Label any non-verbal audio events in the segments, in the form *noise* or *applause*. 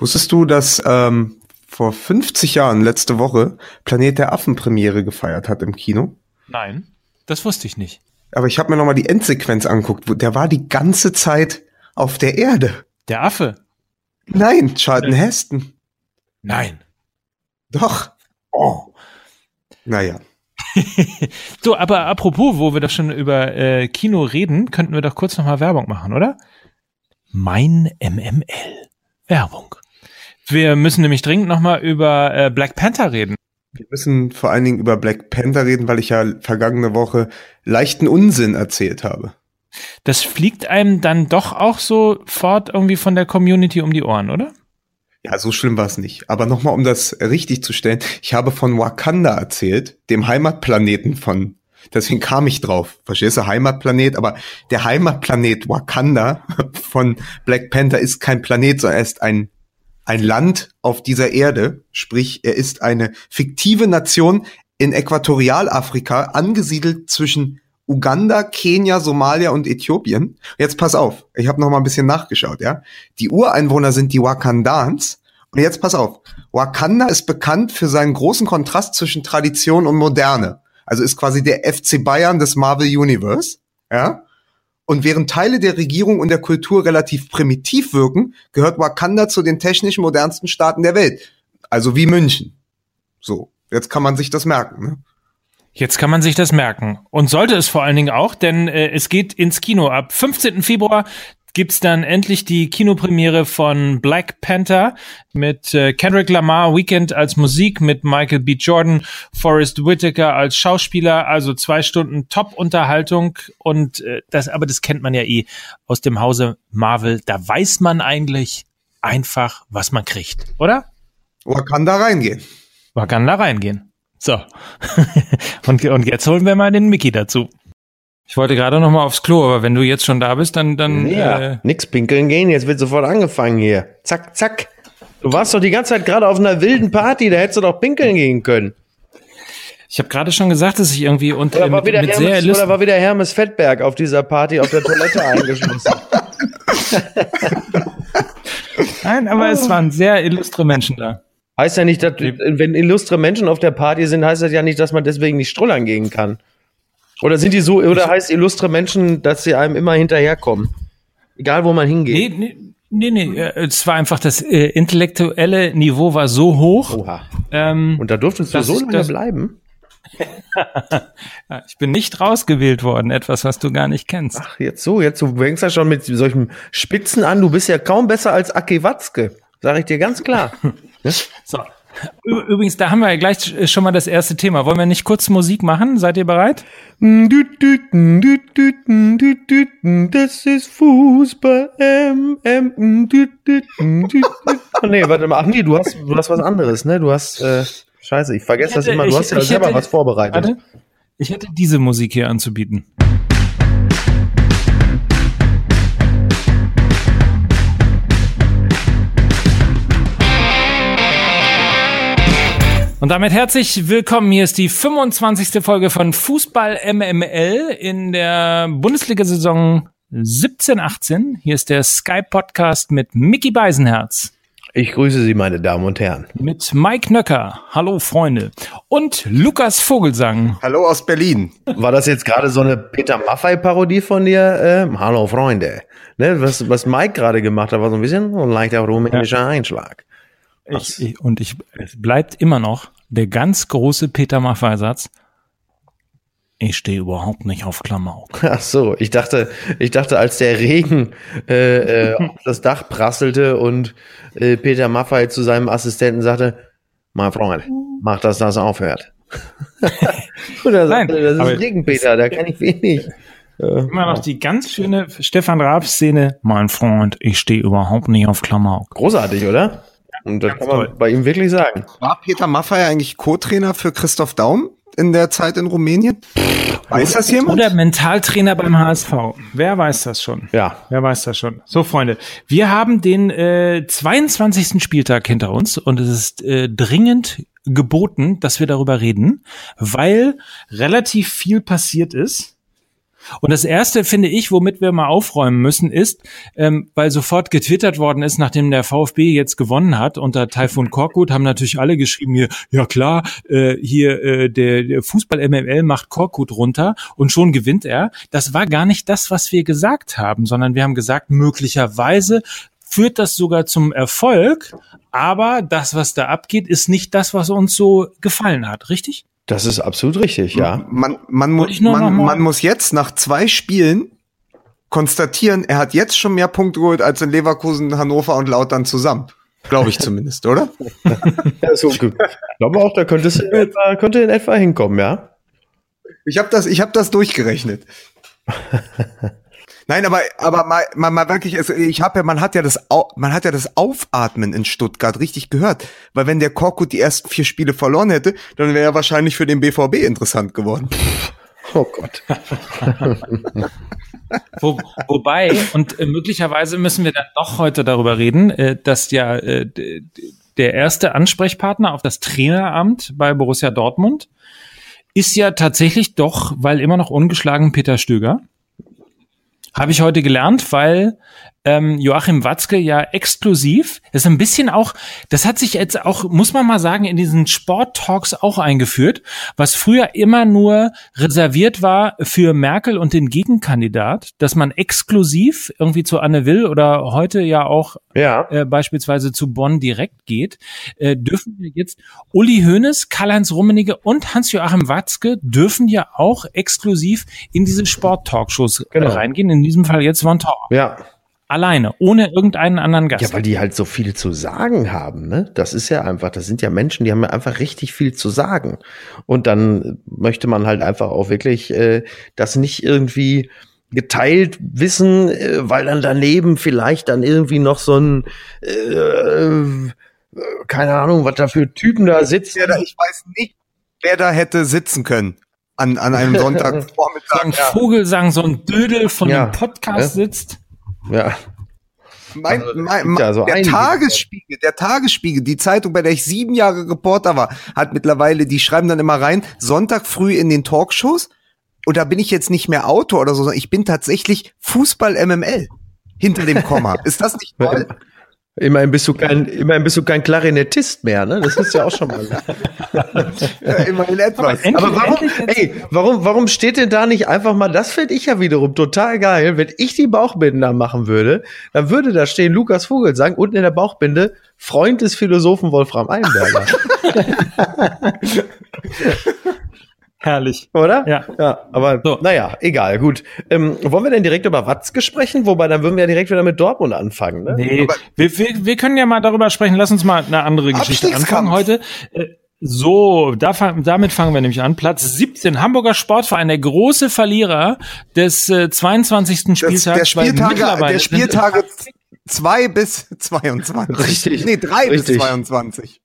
Wusstest du, dass ähm, vor 50 Jahren, letzte Woche, Planet der Affen Premiere gefeiert hat im Kino? Nein, das wusste ich nicht. Aber ich habe mir nochmal die Endsequenz angeguckt. Der war die ganze Zeit auf der Erde. Der Affe? Nein, Charlton Heston. Nein. Doch. Oh. Naja. *laughs* so, aber apropos, wo wir doch schon über äh, Kino reden, könnten wir doch kurz nochmal Werbung machen, oder? Mein MML. Werbung. Wir müssen nämlich dringend nochmal über äh, Black Panther reden. Wir müssen vor allen Dingen über Black Panther reden, weil ich ja vergangene Woche leichten Unsinn erzählt habe. Das fliegt einem dann doch auch sofort irgendwie von der Community um die Ohren, oder? Ja, so schlimm war es nicht. Aber nochmal, um das richtig zu stellen, ich habe von Wakanda erzählt, dem Heimatplaneten von, deswegen kam ich drauf. Verstehst du, Heimatplanet, aber der Heimatplanet Wakanda *laughs* von Black Panther ist kein Planet, sondern er ist ein ein Land auf dieser Erde, sprich er ist eine fiktive Nation in Äquatorialafrika angesiedelt zwischen Uganda, Kenia, Somalia und Äthiopien. Jetzt pass auf, ich habe noch mal ein bisschen nachgeschaut, ja. Die Ureinwohner sind die Wakandans und jetzt pass auf. Wakanda ist bekannt für seinen großen Kontrast zwischen Tradition und Moderne. Also ist quasi der FC Bayern des Marvel Universe, ja. Und während Teile der Regierung und der Kultur relativ primitiv wirken, gehört Wakanda zu den technisch modernsten Staaten der Welt. Also wie München. So, jetzt kann man sich das merken. Ne? Jetzt kann man sich das merken. Und sollte es vor allen Dingen auch, denn äh, es geht ins Kino. Ab 15. Februar gibt's dann endlich die Kinopremiere von Black Panther mit äh, Kendrick Lamar Weekend als Musik, mit Michael B. Jordan, Forrest Whitaker als Schauspieler, also zwei Stunden Top-Unterhaltung und äh, das, aber das kennt man ja eh aus dem Hause Marvel. Da weiß man eigentlich einfach, was man kriegt, oder? Man kann da reingehen. Man kann da reingehen. So. *laughs* und, und jetzt holen wir mal den Mickey dazu. Ich wollte gerade noch mal aufs Klo, aber wenn du jetzt schon da bist, dann dann ja, äh, nix pinkeln gehen. Jetzt wird sofort angefangen hier. Zack, zack. Du warst doch die ganze Zeit gerade auf einer wilden Party. Da hättest du doch pinkeln gehen können. Ich habe gerade schon gesagt, dass ich irgendwie unter oder war, mit, wieder mit Hermes, sehr oder war wieder Hermes Fettberg auf dieser Party auf der Toilette *laughs* eingeschlossen. *laughs* Nein, aber es waren sehr illustre Menschen da. Heißt ja nicht, dass, wenn illustre Menschen auf der Party sind, heißt das ja nicht, dass man deswegen nicht strullern gehen kann. Oder sind die so, oder heißt illustre Menschen, dass sie einem immer hinterherkommen? Egal, wo man hingeht. Nee, nee. Nee, nee, es war einfach das äh, intellektuelle Niveau war so hoch. Oha. Ähm, Und da durftest du so lange das, bleiben? *laughs* ich bin nicht rausgewählt worden, etwas, was du gar nicht kennst. Ach, jetzt so, jetzt du fängst ja schon mit solchen Spitzen an. Du bist ja kaum besser als Aki Watzke, sag ich dir ganz klar. *laughs* so, Übrigens, da haben wir ja gleich schon mal das erste Thema. Wollen wir nicht kurz Musik machen? Seid ihr bereit? Das ist Fußball. M, M, oh, nee, warte mal. Ach nee, du hast, du hast was anderes, ne? Du hast, äh, scheiße, ich vergesse das immer. Du ich, hast ja selber hätte, was vorbereitet. Warte, ich hätte diese Musik hier anzubieten. Und damit herzlich willkommen. Hier ist die 25. Folge von Fußball MML in der Bundesliga-Saison 17-18. Hier ist der Sky Podcast mit Mickey Beisenherz. Ich grüße Sie, meine Damen und Herren. Mit Mike Nöcker. Hallo, Freunde. Und Lukas Vogelsang. Hallo aus Berlin. War das jetzt gerade so eine Peter Maffei-Parodie von dir? Ähm, hallo, Freunde. Ne, was, was Mike gerade gemacht hat, war so ein bisschen ein leichter rumänischer ja. Einschlag. Ich, ich, und ich, es bleibt immer noch der ganz große Peter Maffei-Satz. Ich stehe überhaupt nicht auf Klamauk. *laughs* Ach so, ich dachte, ich dachte, als der Regen äh, äh, auf das Dach prasselte und äh, Peter Maffei zu seinem Assistenten sagte, mein Freund, mach, dass das aufhört. *laughs* und er sagte, das ist Regen, Peter, da kann ich wenig. *laughs* Immer noch die ganz schöne Stefan Raab-Szene. Mein Freund, ich stehe überhaupt nicht auf Klamauk. Großartig, oder? Und das Ganz kann man toll. bei ihm wirklich sagen. War Peter Maffay eigentlich Co-Trainer für Christoph Daum in der Zeit in Rumänien? Weiß das jemand? Oder Mentaltrainer beim HSV. Wer weiß das schon? Ja. Wer weiß das schon? So, Freunde, wir haben den äh, 22. Spieltag hinter uns und es ist äh, dringend geboten, dass wir darüber reden, weil relativ viel passiert ist. Und das erste, finde ich, womit wir mal aufräumen müssen, ist, ähm, weil sofort getwittert worden ist, nachdem der VfB jetzt gewonnen hat unter Taifun Korkut, haben natürlich alle geschrieben hier, ja klar, äh, hier äh, der, der Fußball MML macht Korkut runter und schon gewinnt er. Das war gar nicht das, was wir gesagt haben, sondern wir haben gesagt, möglicherweise führt das sogar zum Erfolg, aber das, was da abgeht, ist nicht das, was uns so gefallen hat, richtig? Das ist absolut richtig, ja. Man, man, mu man, man muss jetzt nach zwei Spielen konstatieren, er hat jetzt schon mehr Punkte geholt als in Leverkusen, Hannover und Lautern zusammen. Glaube ich zumindest, oder? *laughs* ja, so, ich glaube auch, da könnte es in etwa, könnte in etwa hinkommen, ja. Ich habe das, ich habe das durchgerechnet. *laughs* Nein, aber aber mal, mal, mal wirklich, also ich habe ja, man hat ja das, man hat ja das Aufatmen in Stuttgart richtig gehört, weil wenn der Korkut die ersten vier Spiele verloren hätte, dann wäre er wahrscheinlich für den BVB interessant geworden. Oh Gott. *laughs* Wo, wobei, und äh, möglicherweise müssen wir dann doch heute darüber reden, äh, dass ja äh, der erste Ansprechpartner auf das Traineramt bei Borussia Dortmund ist ja tatsächlich doch, weil immer noch ungeschlagen Peter Stöger. Habe ich heute gelernt, weil ähm, Joachim Watzke ja exklusiv, das ist ein bisschen auch, das hat sich jetzt auch, muss man mal sagen, in diesen Sport-Talks auch eingeführt, was früher immer nur reserviert war für Merkel und den Gegenkandidat, dass man exklusiv irgendwie zu Anne Will oder heute ja auch ja. Äh, beispielsweise zu Bonn direkt geht, äh, dürfen wir jetzt Uli Hoeneß, Karl-Heinz Rummenigge und Hans-Joachim Watzke dürfen ja auch exklusiv in diese Sport-Talkshows genau. reingehen, in diesem Fall jetzt Von Tower. Ja. Alleine, ohne irgendeinen anderen Gast. Ja, weil die halt so viel zu sagen haben, ne? Das ist ja einfach, das sind ja Menschen, die haben ja einfach richtig viel zu sagen. Und dann möchte man halt einfach auch wirklich äh, das nicht irgendwie geteilt wissen, äh, weil dann daneben vielleicht dann irgendwie noch so ein äh, keine Ahnung, was da für Typen da sitzen. Ja, ich weiß nicht, wer da hätte sitzen können an, an einem *laughs* Sonntagvormittag. so ein Vogelsang, so ein Dödel von ja. dem Podcast ja. sitzt. Ja. Mein, also, mein, mein ja so der Tagesspiegel, der Tagesspiegel, die Zeitung, bei der ich sieben Jahre Reporter war, hat mittlerweile, die schreiben dann immer rein, Sonntag früh in den Talkshows. Und da bin ich jetzt nicht mehr Autor oder so, sondern ich bin tatsächlich Fußball MML hinter dem Komma. *laughs* Ist das nicht toll? Immerhin bist du kein, immerhin bist du kein Klarinettist mehr, ne? Das ist ja auch schon mal. *laughs* ja, immerhin etwas. Aber, Aber warum, ey, warum, warum steht denn da nicht einfach mal, das finde ich ja wiederum total geil, wenn ich die Bauchbinde machen würde, dann würde da stehen Lukas Vogel sagen, unten in der Bauchbinde, Freund des Philosophen Wolfram Einberger. *laughs* Herrlich. Oder? Ja. Ja, aber so. naja, egal, gut. Ähm, wollen wir denn direkt über Watzke sprechen? Wobei, dann würden wir ja direkt wieder mit Dortmund anfangen, ne? Nee, wir, wir, wir können ja mal darüber sprechen. Lass uns mal eine andere Geschichte anfangen heute. Äh, so, da, damit fangen wir nämlich an. Platz 17, Hamburger Sportverein, der große Verlierer des äh, 22. Spieltags. der Spieltage, der Spieltage 2 bis 22. Richtig. Nee, 3 bis 22.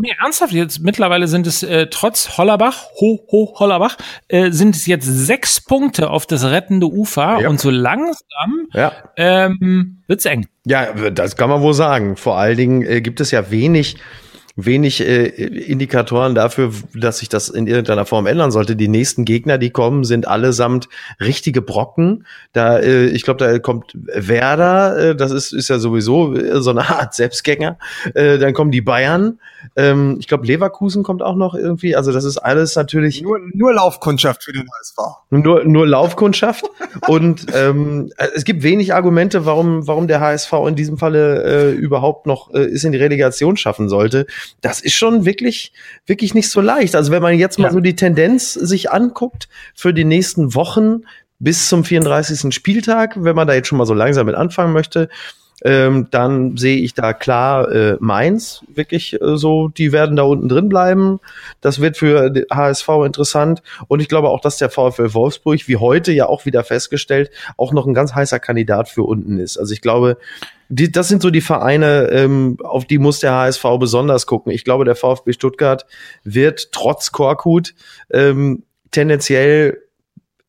Nee, ernsthaft, jetzt mittlerweile sind es äh, trotz Hollerbach, ho, ho, Hollerbach, äh, sind es jetzt sechs Punkte auf das rettende Ufer ja. und so langsam ja. ähm, wird's eng. Ja, das kann man wohl sagen. Vor allen Dingen äh, gibt es ja wenig wenig äh, Indikatoren dafür, dass sich das in irgendeiner Form ändern sollte. Die nächsten Gegner, die kommen, sind allesamt richtige Brocken. Da, äh, ich glaube, da kommt Werder, äh, das ist, ist ja sowieso äh, so eine Art Selbstgänger. Äh, dann kommen die Bayern. Ähm, ich glaube, Leverkusen kommt auch noch irgendwie. Also das ist alles natürlich nur, nur Laufkundschaft für den HSV. Nur, nur Laufkundschaft. *laughs* Und ähm, es gibt wenig Argumente, warum, warum der HSV in diesem Falle äh, überhaupt noch äh, es in die Relegation schaffen sollte das ist schon wirklich, wirklich nicht so leicht. Also wenn man jetzt mal ja. so die Tendenz sich anguckt für die nächsten Wochen bis zum 34. Spieltag, wenn man da jetzt schon mal so langsam mit anfangen möchte, ähm, dann sehe ich da klar äh, Mainz wirklich äh, so, die werden da unten drin bleiben. Das wird für HSV interessant und ich glaube auch, dass der VfL Wolfsburg, wie heute ja auch wieder festgestellt, auch noch ein ganz heißer Kandidat für unten ist. Also ich glaube, die, das sind so die Vereine, ähm, auf die muss der HSV besonders gucken. Ich glaube, der VfB Stuttgart wird trotz Korkut ähm, tendenziell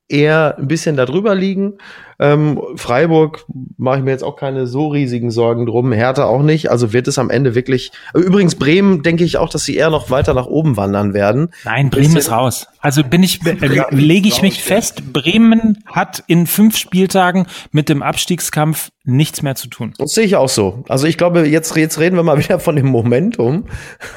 eher ein bisschen darüber liegen. Ähm, Freiburg mache ich mir jetzt auch keine so riesigen Sorgen drum. Hertha auch nicht. Also wird es am Ende wirklich. Übrigens Bremen denke ich auch, dass sie eher noch weiter nach oben wandern werden. Nein, Bremen ist raus. Also bin ich, äh, lege ich mich fest, Bremen hat in fünf Spieltagen mit dem Abstiegskampf nichts mehr zu tun. Das sehe ich auch so. Also ich glaube, jetzt, jetzt reden wir mal *laughs* wieder von dem Momentum.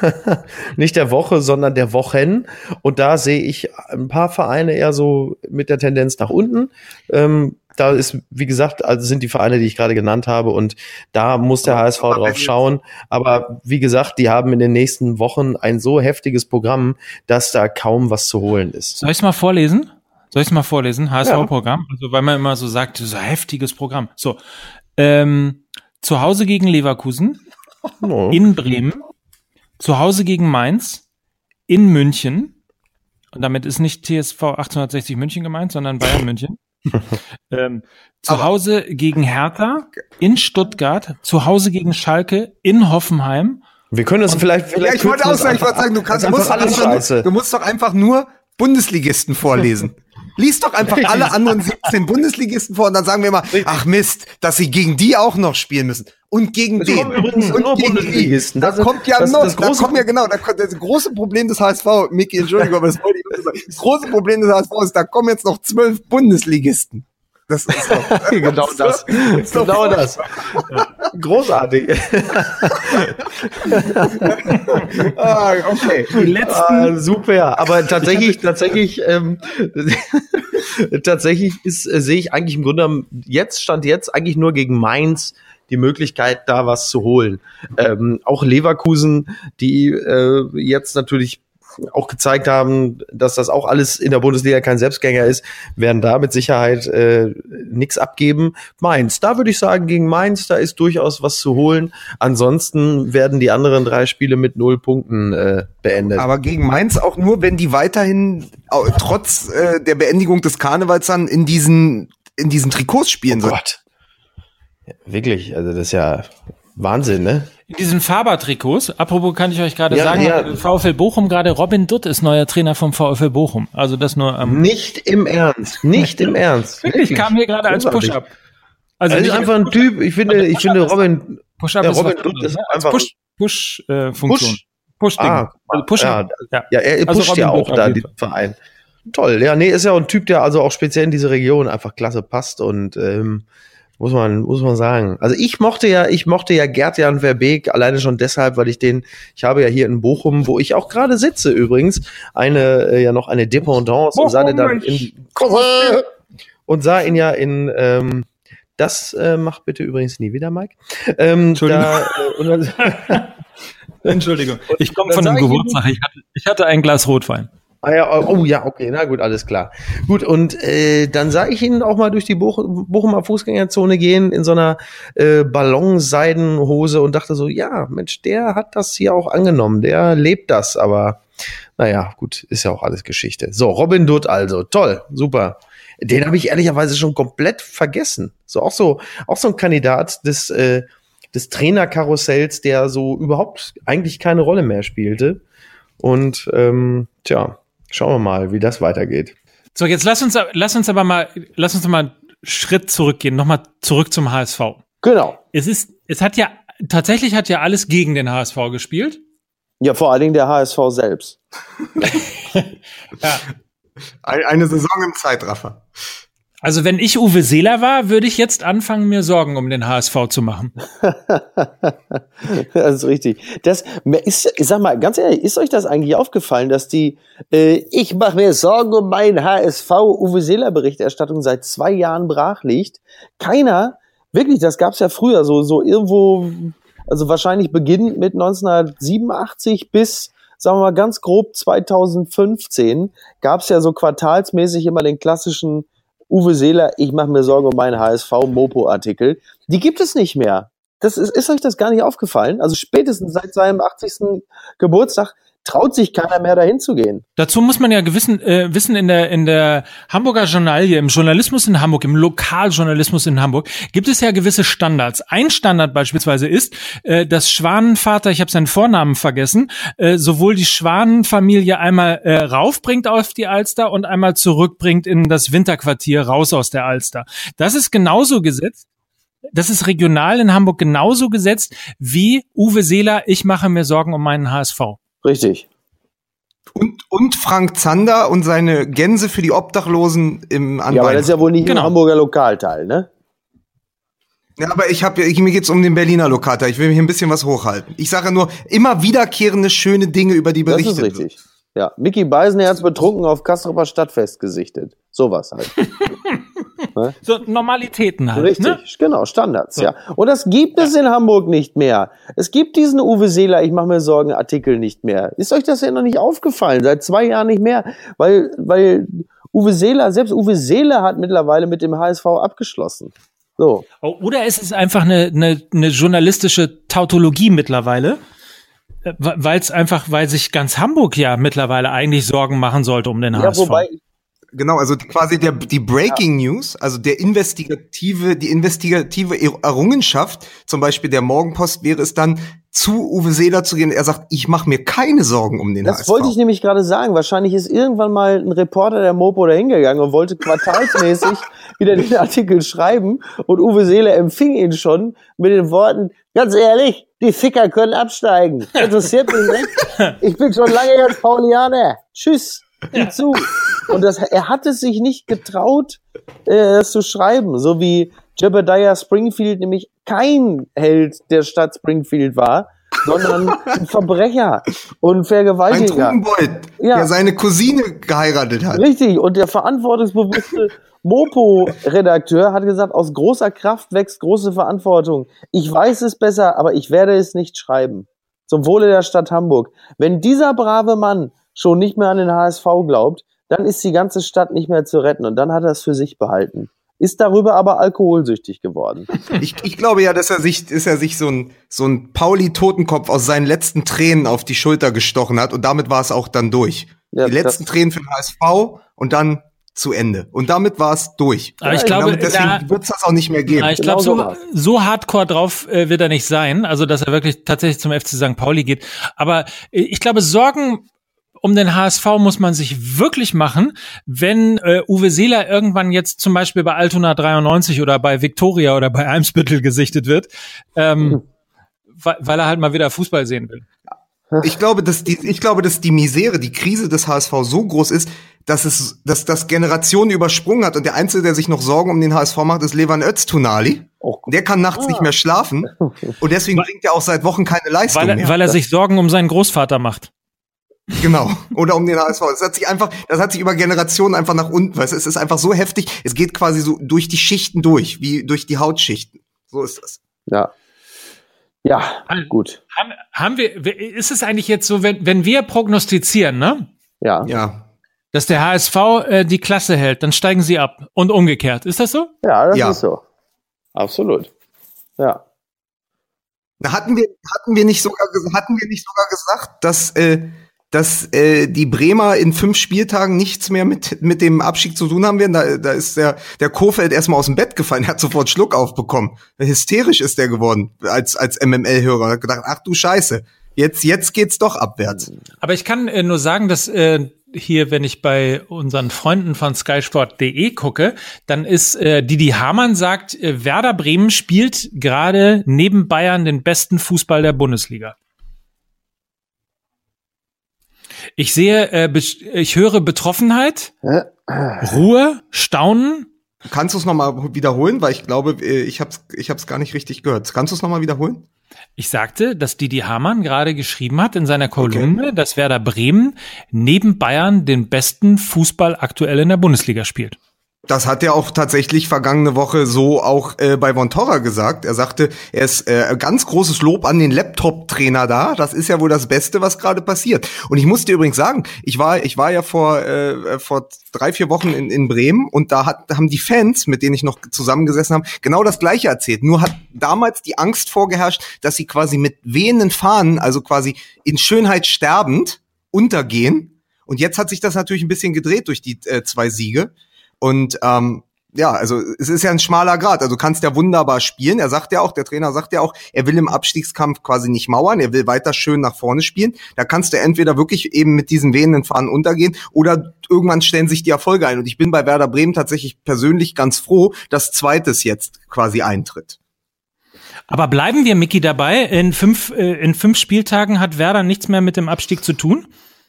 *laughs* Nicht der Woche, sondern der Wochen. Und da sehe ich ein paar Vereine eher so mit der Tendenz nach unten. Ähm, da ist, wie gesagt, also sind die Vereine, die ich gerade genannt habe, und da muss der HSV drauf schauen. Aber wie gesagt, die haben in den nächsten Wochen ein so heftiges Programm, dass da kaum was zu holen ist. Soll ich es mal vorlesen? Soll ich es mal vorlesen? HSV-Programm? Also, weil man immer so sagt, so heftiges Programm. So, ähm, zu Hause gegen Leverkusen, Oh. in Bremen, zu Hause gegen Mainz, in München. Und damit ist nicht TSV 1860 München gemeint, sondern Bayern München. *laughs* ähm, zu Aber- Hause gegen Hertha, in Stuttgart, zu Hause gegen Schalke, in Hoffenheim. Wir können das vielleicht, Ja, vielleicht ich wollte auch sagen, ich wollte einfach sagen, du kannst, du musst, alles du musst doch einfach nur Bundesligisten vorlesen. *laughs* Lies doch einfach *laughs* alle anderen 17 Bundesligisten vor und dann sagen wir mal, ach Mist, dass sie gegen die auch noch spielen müssen. Und gegen Es den. übrigens und nur gegen Bundesligisten. Die. Da Das kommt ja das- noch, das da große- kommt ja genau, da kommt, das große Problem des HSV, Micky, Entschuldigung, aber das wollte ich nicht sagen. Das große Problem des HSV ist, da kommen jetzt noch zwölf Bundesligisten. *laughs* *laughs* Das ist doch, genau das. doch Genau das. Großartig. *laughs* Ah, okay. Die letzten Ah, super. Aber tatsächlich, tatsächlich, ähm, tatsächlich ist, äh, sehe ich eigentlich im Grunde genommen jetzt stand jetzt eigentlich nur gegen Mainz die Möglichkeit, da was zu holen. Ähm, auch Leverkusen, die äh, jetzt natürlich auch gezeigt haben, dass das auch alles in der Bundesliga kein Selbstgänger ist, werden da mit Sicherheit äh, nichts abgeben. Mainz, da würde ich sagen, gegen Mainz, da ist durchaus was zu holen. Ansonsten werden die anderen drei Spiele mit null Punkten äh, beendet. Aber gegen Mainz auch nur, wenn die weiterhin trotz äh, der Beendigung des Karnevals dann in diesen in diesen Trikots spielen Oh sollen. Gott. Ja, wirklich, also das ist ja Wahnsinn, ne? In diesen Faber-Trikots, apropos kann ich euch gerade Ja, sagen, ja. VfL Bochum gerade, Robin Dutt ist neuer Trainer vom VfL Bochum. Also das nur am Nicht im Ernst, nicht im Ernst. *laughs* Wirklich, kam hier gerade als. Push-Up. Also Er ist einfach ein Typ, ich finde, ich finde Robin, Push-Up ja, ist Robin was Dutt ist ne? Als einfach- Push, Push, äh, Funktion. Push. Push-Ding. Ah, also Push ja, ja. ja, er Also pusht Robin ja Dutt auch auf da den. Verein. Toll, ja, nee, ist ja auch ein Typ, der also auch speziell in diese Region einfach klasse passt und ähm, muss man muss man sagen. Also ich mochte ja, ich mochte ja Gerd-Jan Verbeek alleine schon deshalb, weil ich den, ich habe ja hier in Bochum, wo ich auch gerade sitze übrigens, eine äh, ja noch eine Dependance und sah den dann in und sah ihn ja in ähm, das äh, macht bitte übrigens nie wieder, Mike. Ähm, Entschuldigung. Da, äh, dann, *laughs* Entschuldigung. Ich komme von einem Geburtstag. Ich hatte, ich hatte ein Glas Rotwein. Ah ja, oh oh ja, okay, na gut, alles klar. Gut, und äh, dann sah ich ihn auch mal durch die Boch Bochumer Fußgängerzone gehen in so einer äh, Ballonseidenhose und dachte so, ja, Mensch, der hat das hier auch angenommen, der lebt das, aber naja, gut, ist ja auch alles Geschichte. So, Robin Dutt also, toll, super. Den habe ich ehrlicherweise schon komplett vergessen. So auch so, auch so ein Kandidat des, äh, des Trainerkarussells, der so überhaupt eigentlich keine Rolle mehr spielte. Und ähm, tja, schauen wir mal, wie das weitergeht. So, jetzt lass uns, lass uns aber mal, lass uns mal einen Schritt zurückgehen. Nochmal zurück zum HSV. Genau. Es ist, es hat ja, tatsächlich hat ja alles gegen den HSV gespielt. Ja, vor allen Dingen der HSV selbst. *laughs* Ja. Ein- Eine Saison im Zeitraffer. Also wenn ich Uwe Seeler war, würde ich jetzt anfangen, mir Sorgen um den HSV zu machen. *laughs* das ist richtig. Das ist, ich sag mal, ganz ehrlich, ist euch das eigentlich aufgefallen, dass die äh, Ich mache mir Sorgen um meinen HSV Uwe Seeler Berichterstattung seit zwei Jahren brach liegt? Keiner, wirklich, das gab's ja früher, so, so irgendwo, also wahrscheinlich beginnend mit 1987 bis sagen wir mal ganz grob 2015 gab's ja so quartalsmäßig immer den klassischen Uwe Seeler, ich mache mir Sorgen um meinen HSV-Mopo-Artikel. Die gibt es nicht mehr. Das ist, ist euch das gar nicht aufgefallen? Also spätestens seit seinem 80. Geburtstag traut sich keiner mehr dahin zu gehen. Dazu muss man ja gewissen, äh, wissen, in der, in der Hamburger Journalie, im Journalismus in Hamburg, im Lokaljournalismus in Hamburg, gibt es ja gewisse Standards. Ein Standard beispielsweise ist, äh, dass Schwanenvater, ich habe seinen Vornamen vergessen, äh, sowohl die Schwanenfamilie einmal äh, raufbringt auf die Alster und einmal zurückbringt in das Winterquartier raus aus der Alster. Das ist genauso gesetzt. Das ist regional in Hamburg genauso gesetzt wie Uwe Seeler, ich mache mir Sorgen um meinen HSV. Richtig. Und, und Frank Zander und seine Gänse für die Obdachlosen im Ja, aber das ist ja wohl nicht Genau. im Hamburger Lokalteil, ne? Ja, aber ich habe, ich, mir geht's um den Berliner Lokaler. Ich will mir hier ein bisschen was hochhalten. Ich sage nur immer wiederkehrende schöne Dinge, über die Das berichtet ist richtig. Ja, Mickey Beisenherz hat's betrunken auf Kastroper Stadtfest gesichtet. Sowas halt. *laughs* *laughs* So Normalitäten halt. Richtig, Ne? genau, Standards, ja. Und das gibt es in Hamburg nicht mehr. Es gibt diesen Uwe Seeler, ich mache mir Sorgen, Artikel nicht mehr. Ist euch das ja noch nicht aufgefallen? Seit zwei Jahren nicht mehr, weil, weil Uwe Seeler, selbst Uwe Seeler hat mittlerweile mit dem HSV abgeschlossen. So. Oh, Oder es ist einfach eine, eine, eine journalistische Tautologie mittlerweile, weil es einfach, weil sich ganz Hamburg ja mittlerweile eigentlich Sorgen machen sollte um den Ja, HSV. wobei, Genau, also quasi der, die Breaking News, also der investigative, die investigative Errungenschaft, zum Beispiel der Morgenpost, wäre es dann, zu Uwe Seeler zu gehen. Er sagt, ich mache mir keine Sorgen um den Das HSV. wollte ich nämlich gerade sagen. Wahrscheinlich ist irgendwann mal ein Reporter der Mopo da hingegangen und wollte quartalsmäßig *laughs* wieder den Artikel schreiben und Uwe Seeler empfing ihn schon mit den Worten, ganz ehrlich, die Ficker können absteigen. Interessiert mich nicht. *laughs* Ich bin schon lange jetzt Paulianer. Tschüss. Sieh zu. Und das, er hat es sich nicht getraut, äh, das zu schreiben, so wie Jebediah Springfield nämlich kein Held der Stadt Springfield war, sondern *laughs* ein Verbrecher und Ein Vergewaltiger. Trunkenbold, Ja. der seine Cousine geheiratet hat. Richtig, und der verantwortungsbewusste Mopo-Redakteur hat gesagt, aus großer Kraft wächst große Verantwortung. Ich weiß es besser, aber ich werde es nicht schreiben. Zum Wohle der Stadt Hamburg. Wenn dieser brave Mann schon nicht mehr an den HSV glaubt, dann ist die ganze Stadt nicht mehr zu retten und dann hat er es für sich behalten. Ist darüber aber alkoholsüchtig geworden. *laughs* Ich, ich glaube ja, dass er sich, dass er sich so ein, so ein Pauli-Totenkopf aus seinen letzten Tränen auf die Schulter gestochen hat und damit war es auch dann durch. Ja, die letzten Tränen für den HSV und dann zu Ende. Und damit war es durch. Aber ich Ja, glaube, damit, deswegen da, wird es das auch nicht mehr geben. Ich Genau glaube, so so, so hardcore drauf äh, wird er nicht sein, also dass er wirklich tatsächlich zum FC St. Pauli geht. Aber äh, ich glaube, Sorgen um den HSV muss man sich wirklich machen, wenn äh, Uwe Seeler irgendwann jetzt zum Beispiel bei Altona 93 oder bei Victoria oder bei Eimsbüttel gesichtet wird, ähm, weil, weil er halt mal wieder Fußball sehen will. Ich glaube, dass die, ich glaube, dass die Misere, die Krise des HSV so groß ist, dass es, dass das Generationen übersprungen hat und der Einzige, der sich noch Sorgen um den HSV macht, ist Levan Öztunali. Oh, Der kann nachts nicht mehr schlafen *laughs* und deswegen bringt er auch seit Wochen keine Leistung Weil er, mehr. weil er sich Sorgen um seinen Großvater macht. Genau. Oder um den HSV. Das hat sich einfach, das hat sich über Generationen einfach nach unten, weißt du, es ist einfach so heftig. Es geht quasi so durch die Schichten durch, wie durch die Hautschichten. So ist das. ja. Ja, gut. Haben, haben wir, ist es eigentlich jetzt so, wenn, wenn wir prognostizieren, ne? Ja. Ja. dass der HSV äh, die Klasse hält, dann steigen sie ab. Und umgekehrt. Ist das so? Ja, das Ja. ist so. Absolut. Ja. Na, hatten wir, hatten wir nicht sogar, hatten wir nicht sogar gesagt, dass, äh, dass äh, die Bremer in fünf Spieltagen nichts mehr mit, mit dem Abstieg zu tun haben werden. Da, da ist der, der Kofeld erstmal aus dem Bett gefallen, er *laughs* hat sofort Schluck aufbekommen. Hysterisch ist der geworden als, als MML-Hörer. Hat gedacht, ach du Scheiße, jetzt, jetzt geht's doch abwärts. Aber ich kann äh, nur sagen, dass äh, hier, wenn ich bei unseren Freunden von skysport.de gucke, dann ist äh, Didi Hamann sagt, äh, Werder Bremen spielt gerade neben Bayern den besten Fußball der Bundesliga. Ich sehe, äh, ich höre Betroffenheit, Ruhe, Staunen. Kannst du es nochmal wiederholen? Weil ich glaube, äh, ich hab's, ich hab's gar nicht richtig gehört. Kannst du es nochmal wiederholen? Ich sagte, dass Didi Hamann gerade geschrieben hat in seiner Kolumne, dass Werder Bremen neben Bayern den besten Fußball aktuell in der Bundesliga spielt. Das hat er auch tatsächlich vergangene Woche so auch äh, bei Von Torra gesagt. Er sagte, er ist äh, ganz großes Lob an den Laptop-Trainer da. Das ist ja wohl das Beste, was gerade passiert. Und ich musste übrigens sagen, ich war, ich war ja vor äh, vor drei vier Wochen in, in Bremen und da hat, haben die Fans, mit denen ich noch zusammengesessen habe, genau das Gleiche erzählt. Nur hat damals die Angst vorgeherrscht, dass sie quasi mit wehenden Fahnen, also quasi in Schönheit sterbend, untergehen. Und jetzt hat sich das natürlich ein bisschen gedreht durch die äh, zwei Siege. Und ähm, ja, also es ist ja ein schmaler Grad. Also du kannst ja wunderbar spielen. Er sagt ja auch, der Trainer sagt ja auch, er will im Abstiegskampf quasi nicht mauern, er will weiter schön nach vorne spielen. Da kannst du entweder wirklich eben mit diesen wehenden Fahnen untergehen oder irgendwann stellen sich die Erfolge ein. Und ich bin bei Werder Bremen tatsächlich persönlich ganz froh, dass zweites jetzt quasi eintritt. Aber bleiben wir, Micky, dabei. In fünf, äh, in fünf Spieltagen hat Werder nichts mehr mit dem Abstieg zu tun.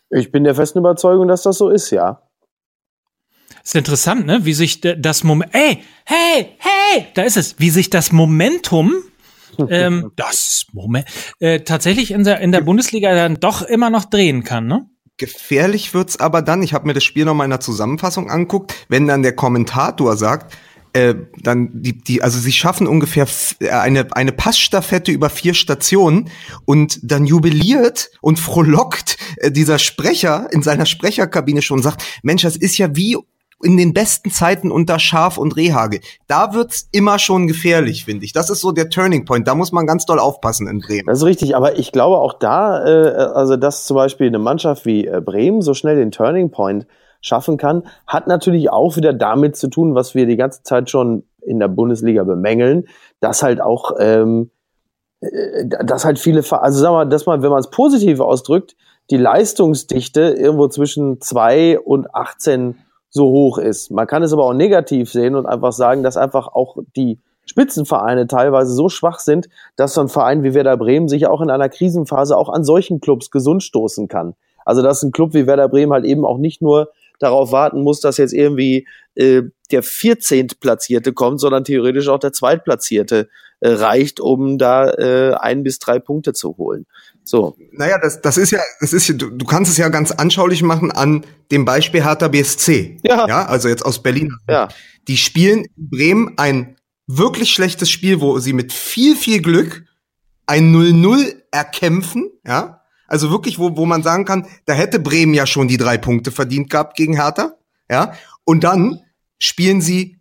Ich bin der festen Überzeugung, dass das so ist, ja. Ist interessant, ne? Wie sich das Moment. Ey, hey, hey, da ist es. Wie sich das Momentum, ähm, *laughs* das Moment, äh, tatsächlich in der, in der Bundesliga dann doch immer noch drehen kann, ne? Gefährlich wird's aber dann, ich habe mir das Spiel noch mal in der Zusammenfassung anguckt, wenn dann der Kommentator sagt, äh, dann die, die, also sie schaffen ungefähr äh, eine, eine Passstaffette über vier Stationen und dann jubiliert und frohlockt äh, dieser Sprecher in seiner Sprecherkabine schon und sagt, Mensch, das ist ja wie in den besten Zeiten unter Schaf und Rehage. Da wird's immer schon gefährlich, finde ich. Das ist so der Turning Point. Da muss man ganz doll aufpassen in Bremen. Das ist richtig, aber ich glaube auch da, äh, also dass zum Beispiel eine Mannschaft wie äh, Bremen so schnell den Turning Point schaffen kann, hat natürlich auch wieder damit zu tun, was wir die ganze Zeit schon in der Bundesliga bemängeln, dass halt auch, ähm, äh, dass halt viele, also sagen wir mal, dass man, wenn man es positiv ausdrückt, die Leistungsdichte irgendwo zwischen zwei und 18 so hoch ist. Man kann es aber auch negativ sehen und einfach sagen, dass einfach auch die Spitzenvereine teilweise so schwach sind, dass so ein Verein wie Werder Bremen sich auch in einer Krisenphase auch an solchen Clubs gesund stoßen kann. Also dass ein Club wie Werder Bremen halt eben auch nicht nur darauf warten muss, dass jetzt irgendwie äh, der 14. Platzierte kommt, sondern theoretisch auch der Zweitplatzierte äh, reicht, um da äh, ein bis drei Punkte zu holen. So. Naja, das, das ist ja, das ist ja, du, du kannst es ja ganz anschaulich machen an dem Beispiel Hertha BSC. Ja. Ja, also jetzt aus Berlin. Ja. Die spielen in Bremen ein wirklich schlechtes Spiel, wo sie mit viel, viel Glück ein 0-0 erkämpfen, ja. Also wirklich, wo, wo man sagen kann, da hätte Bremen ja schon die drei Punkte verdient gehabt gegen Hertha, ja. Und dann spielen sie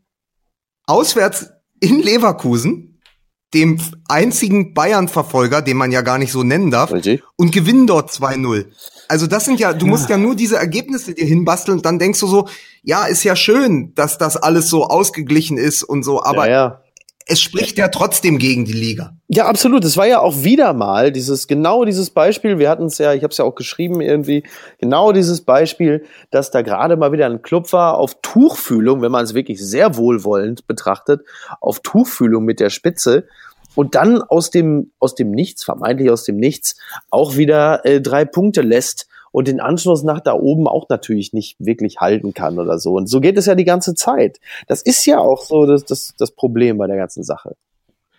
auswärts in Leverkusen dem einzigen Bayern-Verfolger, den man ja gar nicht so nennen darf, Richtig. und gewinnen dort 2-0. Also das sind ja, du ja. musst ja nur diese Ergebnisse dir hinbasteln und dann denkst du so, ja, ist ja schön, dass das alles so ausgeglichen ist und so, aber ja, ja. Es spricht ja trotzdem gegen die Liga. Ja, absolut. Es war ja auch wieder mal dieses, genau dieses Beispiel, wir hatten es ja, ich habe es ja auch geschrieben irgendwie, genau dieses Beispiel, dass da gerade mal wieder ein Club war auf Tuchfühlung, wenn man es wirklich sehr wohlwollend betrachtet, auf Tuchfühlung mit der Spitze und dann aus dem, aus dem Nichts, vermeintlich aus dem Nichts, auch wieder äh, drei Punkte lässt und den Anschluss nach da oben auch natürlich nicht wirklich halten kann oder so. Und so geht es ja die ganze Zeit. Das ist ja auch so das, das, das Problem bei der ganzen Sache.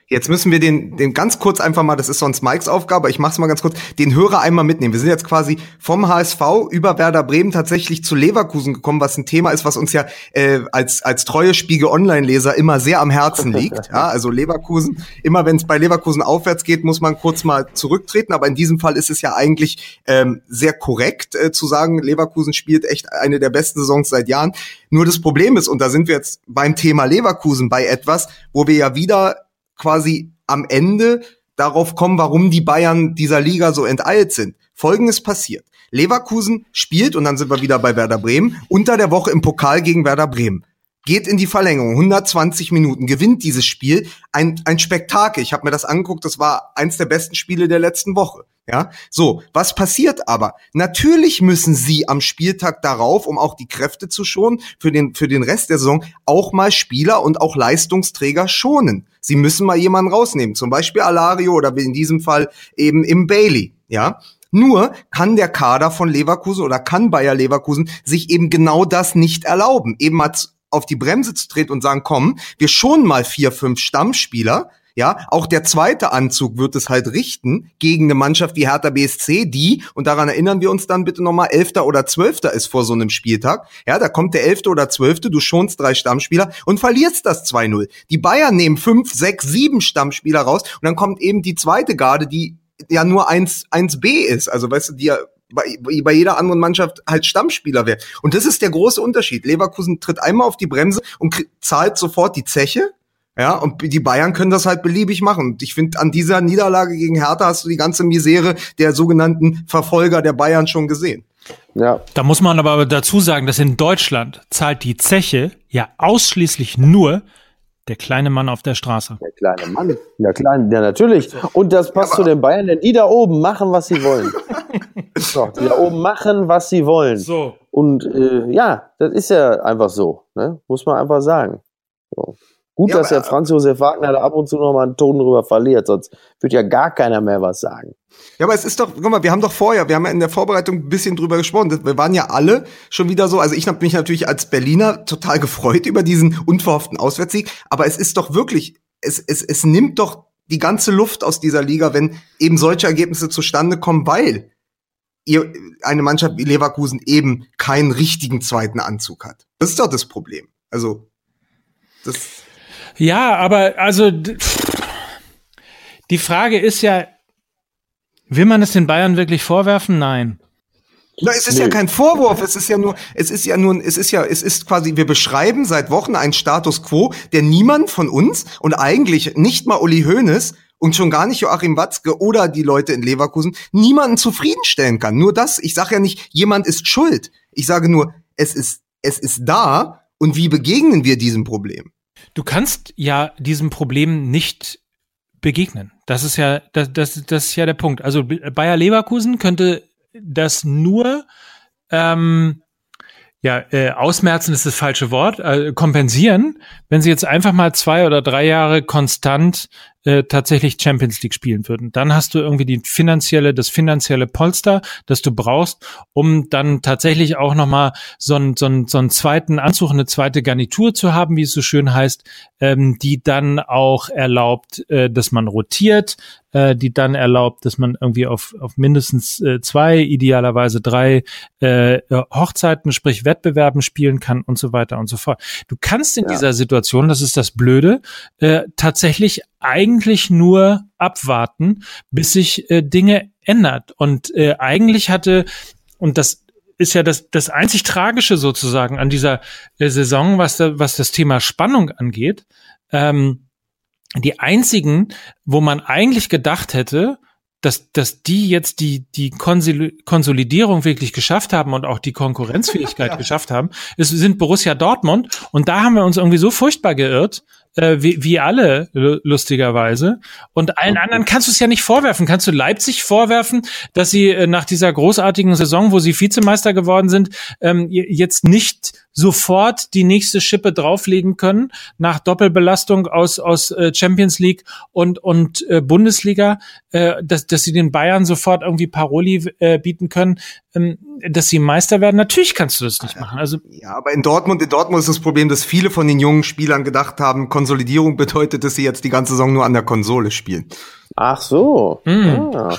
Jetzt müssen wir den, den ganz kurz einfach mal, das ist sonst Mikes Aufgabe, ich mach's mal ganz kurz, den Hörer einmal mitnehmen. Wir sind jetzt quasi vom HSV über Werder Bremen tatsächlich zu Leverkusen gekommen, was ein Thema ist, was uns ja äh, als, als treue Spiegel Online-Leser immer sehr am Herzen liegt. *laughs* Ja, also Leverkusen, immer wenn es bei Leverkusen aufwärts geht, muss man kurz mal zurücktreten. Aber in diesem Fall ist es ja eigentlich ähm, sehr korrekt äh, zu sagen, Leverkusen spielt echt eine der besten Saisons seit Jahren. Nur das Problem ist, und da sind wir jetzt beim Thema Leverkusen bei etwas, wo wir ja wieder quasi am Ende darauf kommen, warum die Bayern dieser Liga so enteilt sind. Folgendes passiert. Leverkusen spielt, und dann sind wir wieder bei Werder Bremen, unter der Woche im Pokal gegen Werder Bremen. Geht in die Verlängerung, 120 Minuten, gewinnt dieses Spiel. Ein, ein Spektakel. Ich habe mir das angeguckt, das war eins der besten Spiele der letzten Woche. Ja, so, was passiert aber? Natürlich müssen sie am Spieltag darauf, um auch die Kräfte zu schonen, für den, für den Rest der Saison auch mal Spieler und auch Leistungsträger schonen. Sie müssen mal jemanden rausnehmen, zum Beispiel Alario oder in diesem Fall eben im Bailey. Ja, nur kann der Kader von Leverkusen oder kann Bayer Leverkusen sich eben genau das nicht erlauben, eben mal auf die Bremse zu treten und sagen, komm, wir schonen mal vier, fünf Stammspieler, ja, auch der zweite Anzug wird es halt richten gegen eine Mannschaft wie Hertha BSC, die, und daran erinnern wir uns dann bitte nochmal, Elfter oder Zwölfter ist vor so einem Spieltag. Ja, da kommt der Elfte oder Zwölfte, du schonst drei Stammspieler und verlierst das 2-0. Die Bayern nehmen fünf, sechs, sieben Stammspieler raus und dann kommt eben die zweite Garde, die ja nur 1, 1b ist. Also weißt du, die ja bei, bei jeder anderen Mannschaft halt Stammspieler wäre. Und das ist der große Unterschied. Leverkusen tritt einmal auf die Bremse und zahlt sofort die Zeche ja, und die Bayern können das halt beliebig machen. Und ich finde, an dieser Niederlage gegen Hertha hast du die ganze Misere der sogenannten Verfolger der Bayern schon gesehen. Ja. Da muss man aber dazu sagen, dass in Deutschland zahlt die Zeche ja ausschließlich nur der kleine Mann auf der Straße. Der kleine Mann. Ja, klein, ja, natürlich. Und das passt ja, zu den Bayern, denn die da oben machen, was sie wollen. *laughs* so, die da oben machen, was sie wollen. So. Und äh, ja, das ist ja einfach so. Ne? Muss man einfach sagen. So. Gut, Ja, dass der Franz Josef Wagner da ab und zu noch mal einen Ton drüber verliert, sonst wird ja gar keiner mehr was sagen. Ja, aber es ist doch, guck mal, wir haben doch vorher, wir haben ja in der Vorbereitung ein bisschen drüber gesprochen. Wir waren ja alle schon wieder so, also ich habe mich natürlich als Berliner total gefreut über diesen unverhofften Auswärtssieg, aber es ist doch wirklich, es, es, es nimmt doch die ganze Luft aus dieser Liga, wenn eben solche Ergebnisse zustande kommen, weil ihr eine Mannschaft wie Leverkusen eben keinen richtigen zweiten Anzug hat. Das ist doch das Problem. Also das Ja, aber also die Frage ist ja, will man es den Bayern wirklich vorwerfen? Nein. Na, es ist ja Nö. kein Vorwurf, es ist ja nur, es ist ja nur, es ist ja, es ist quasi, wir beschreiben seit Wochen einen Status quo, der niemand von uns und eigentlich nicht mal Uli Hoeneß und schon gar nicht Joachim Watzke oder die Leute in Leverkusen niemanden zufriedenstellen kann. Nur das, ich sage ja nicht, jemand ist schuld. Ich sage nur, es ist, es ist da und wie begegnen wir diesem Problem? Du kannst ja diesem Problem nicht begegnen. Das ist ja, das, das, das ist ja der Punkt. Also Bayer Leverkusen könnte das nur ähm, ja, äh, ausmerzen ist das falsche Wort, äh, kompensieren, wenn sie jetzt einfach mal zwei oder drei Jahre konstant äh, tatsächlich Champions League spielen würden. Dann hast du irgendwie die finanzielle, das finanzielle Polster, das du brauchst, um dann tatsächlich auch nochmal so einen, so, einen, so einen zweiten Anzug, eine zweite Garnitur zu haben, wie es so schön heißt, ähm, die dann auch erlaubt, äh, dass man rotiert, äh, die dann erlaubt, dass man irgendwie auf, auf mindestens äh, zwei, idealerweise drei äh, Hochzeiten, sprich Wettbewerben spielen kann und so weiter und so fort. Du kannst in Ja. dieser Situation, das ist das Blöde, äh, tatsächlich eigentlich nur abwarten, bis sich äh, Dinge ändert. Und äh, eigentlich hatte, und das ist ja das, das einzig Tragische sozusagen an dieser äh, Saison, was, da, was das Thema Spannung angeht, ähm, die einzigen, wo man eigentlich gedacht hätte, dass, dass die jetzt die, die Konsol- Konsolidierung wirklich geschafft haben und auch die Konkurrenzfähigkeit *laughs* geschafft haben, ist, sind Borussia Dortmund. Und da haben wir uns irgendwie so furchtbar geirrt, äh, wie, wie alle, lu- lustigerweise. Und allen anderen kannst du es ja nicht vorwerfen. Kannst du Leipzig vorwerfen, dass sie äh, nach dieser großartigen Saison, wo sie Vizemeister geworden sind, ähm, jetzt nicht sofort die nächste Schippe drauflegen können nach Doppelbelastung aus aus äh, Champions League und und äh, Bundesliga, äh, dass dass sie den Bayern sofort irgendwie Paroli äh, bieten können, dass sie Meister werden. Natürlich kannst du das nicht machen. Also Ja, aber in Dortmund, in Dortmund ist das Problem, dass viele von den jungen Spielern gedacht haben, Konsolidierung bedeutet, dass sie jetzt die ganze Saison nur an der Konsole spielen. Ach so. Mm. Ah.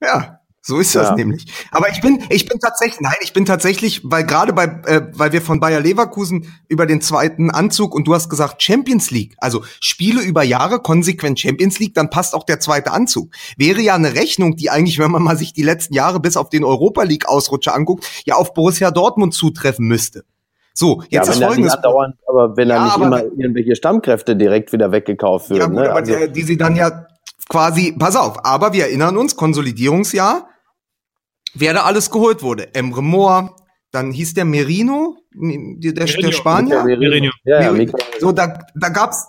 Ja, so ist das Ja. nämlich. Aber ich bin, ich bin tatsächlich, nein, ich bin tatsächlich, weil gerade bei, äh, weil wir von Bayer Leverkusen über den zweiten Anzug und du hast gesagt Champions League, also Spiele über Jahre konsequent Champions League, dann passt auch der zweite Anzug. Wäre ja eine Rechnung, die eigentlich, wenn man mal sich die letzten Jahre bis auf den Europa League Ausrutscher anguckt, ja auf Borussia Dortmund zutreffen müsste. So, Ja, jetzt wenn ist folgendes. aber wenn Ja, da nicht immer irgendwelche Stammkräfte direkt wieder weggekauft Ja, würden. gut, ne? aber also, der, die sie dann ja quasi, pass auf, aber wir erinnern uns, Konsolidierungsjahr, wer da alles geholt wurde. Emre Moore, dann hieß der Merino, der, der, der. Spanier. Ja, ja. Michael- So, da, da gab's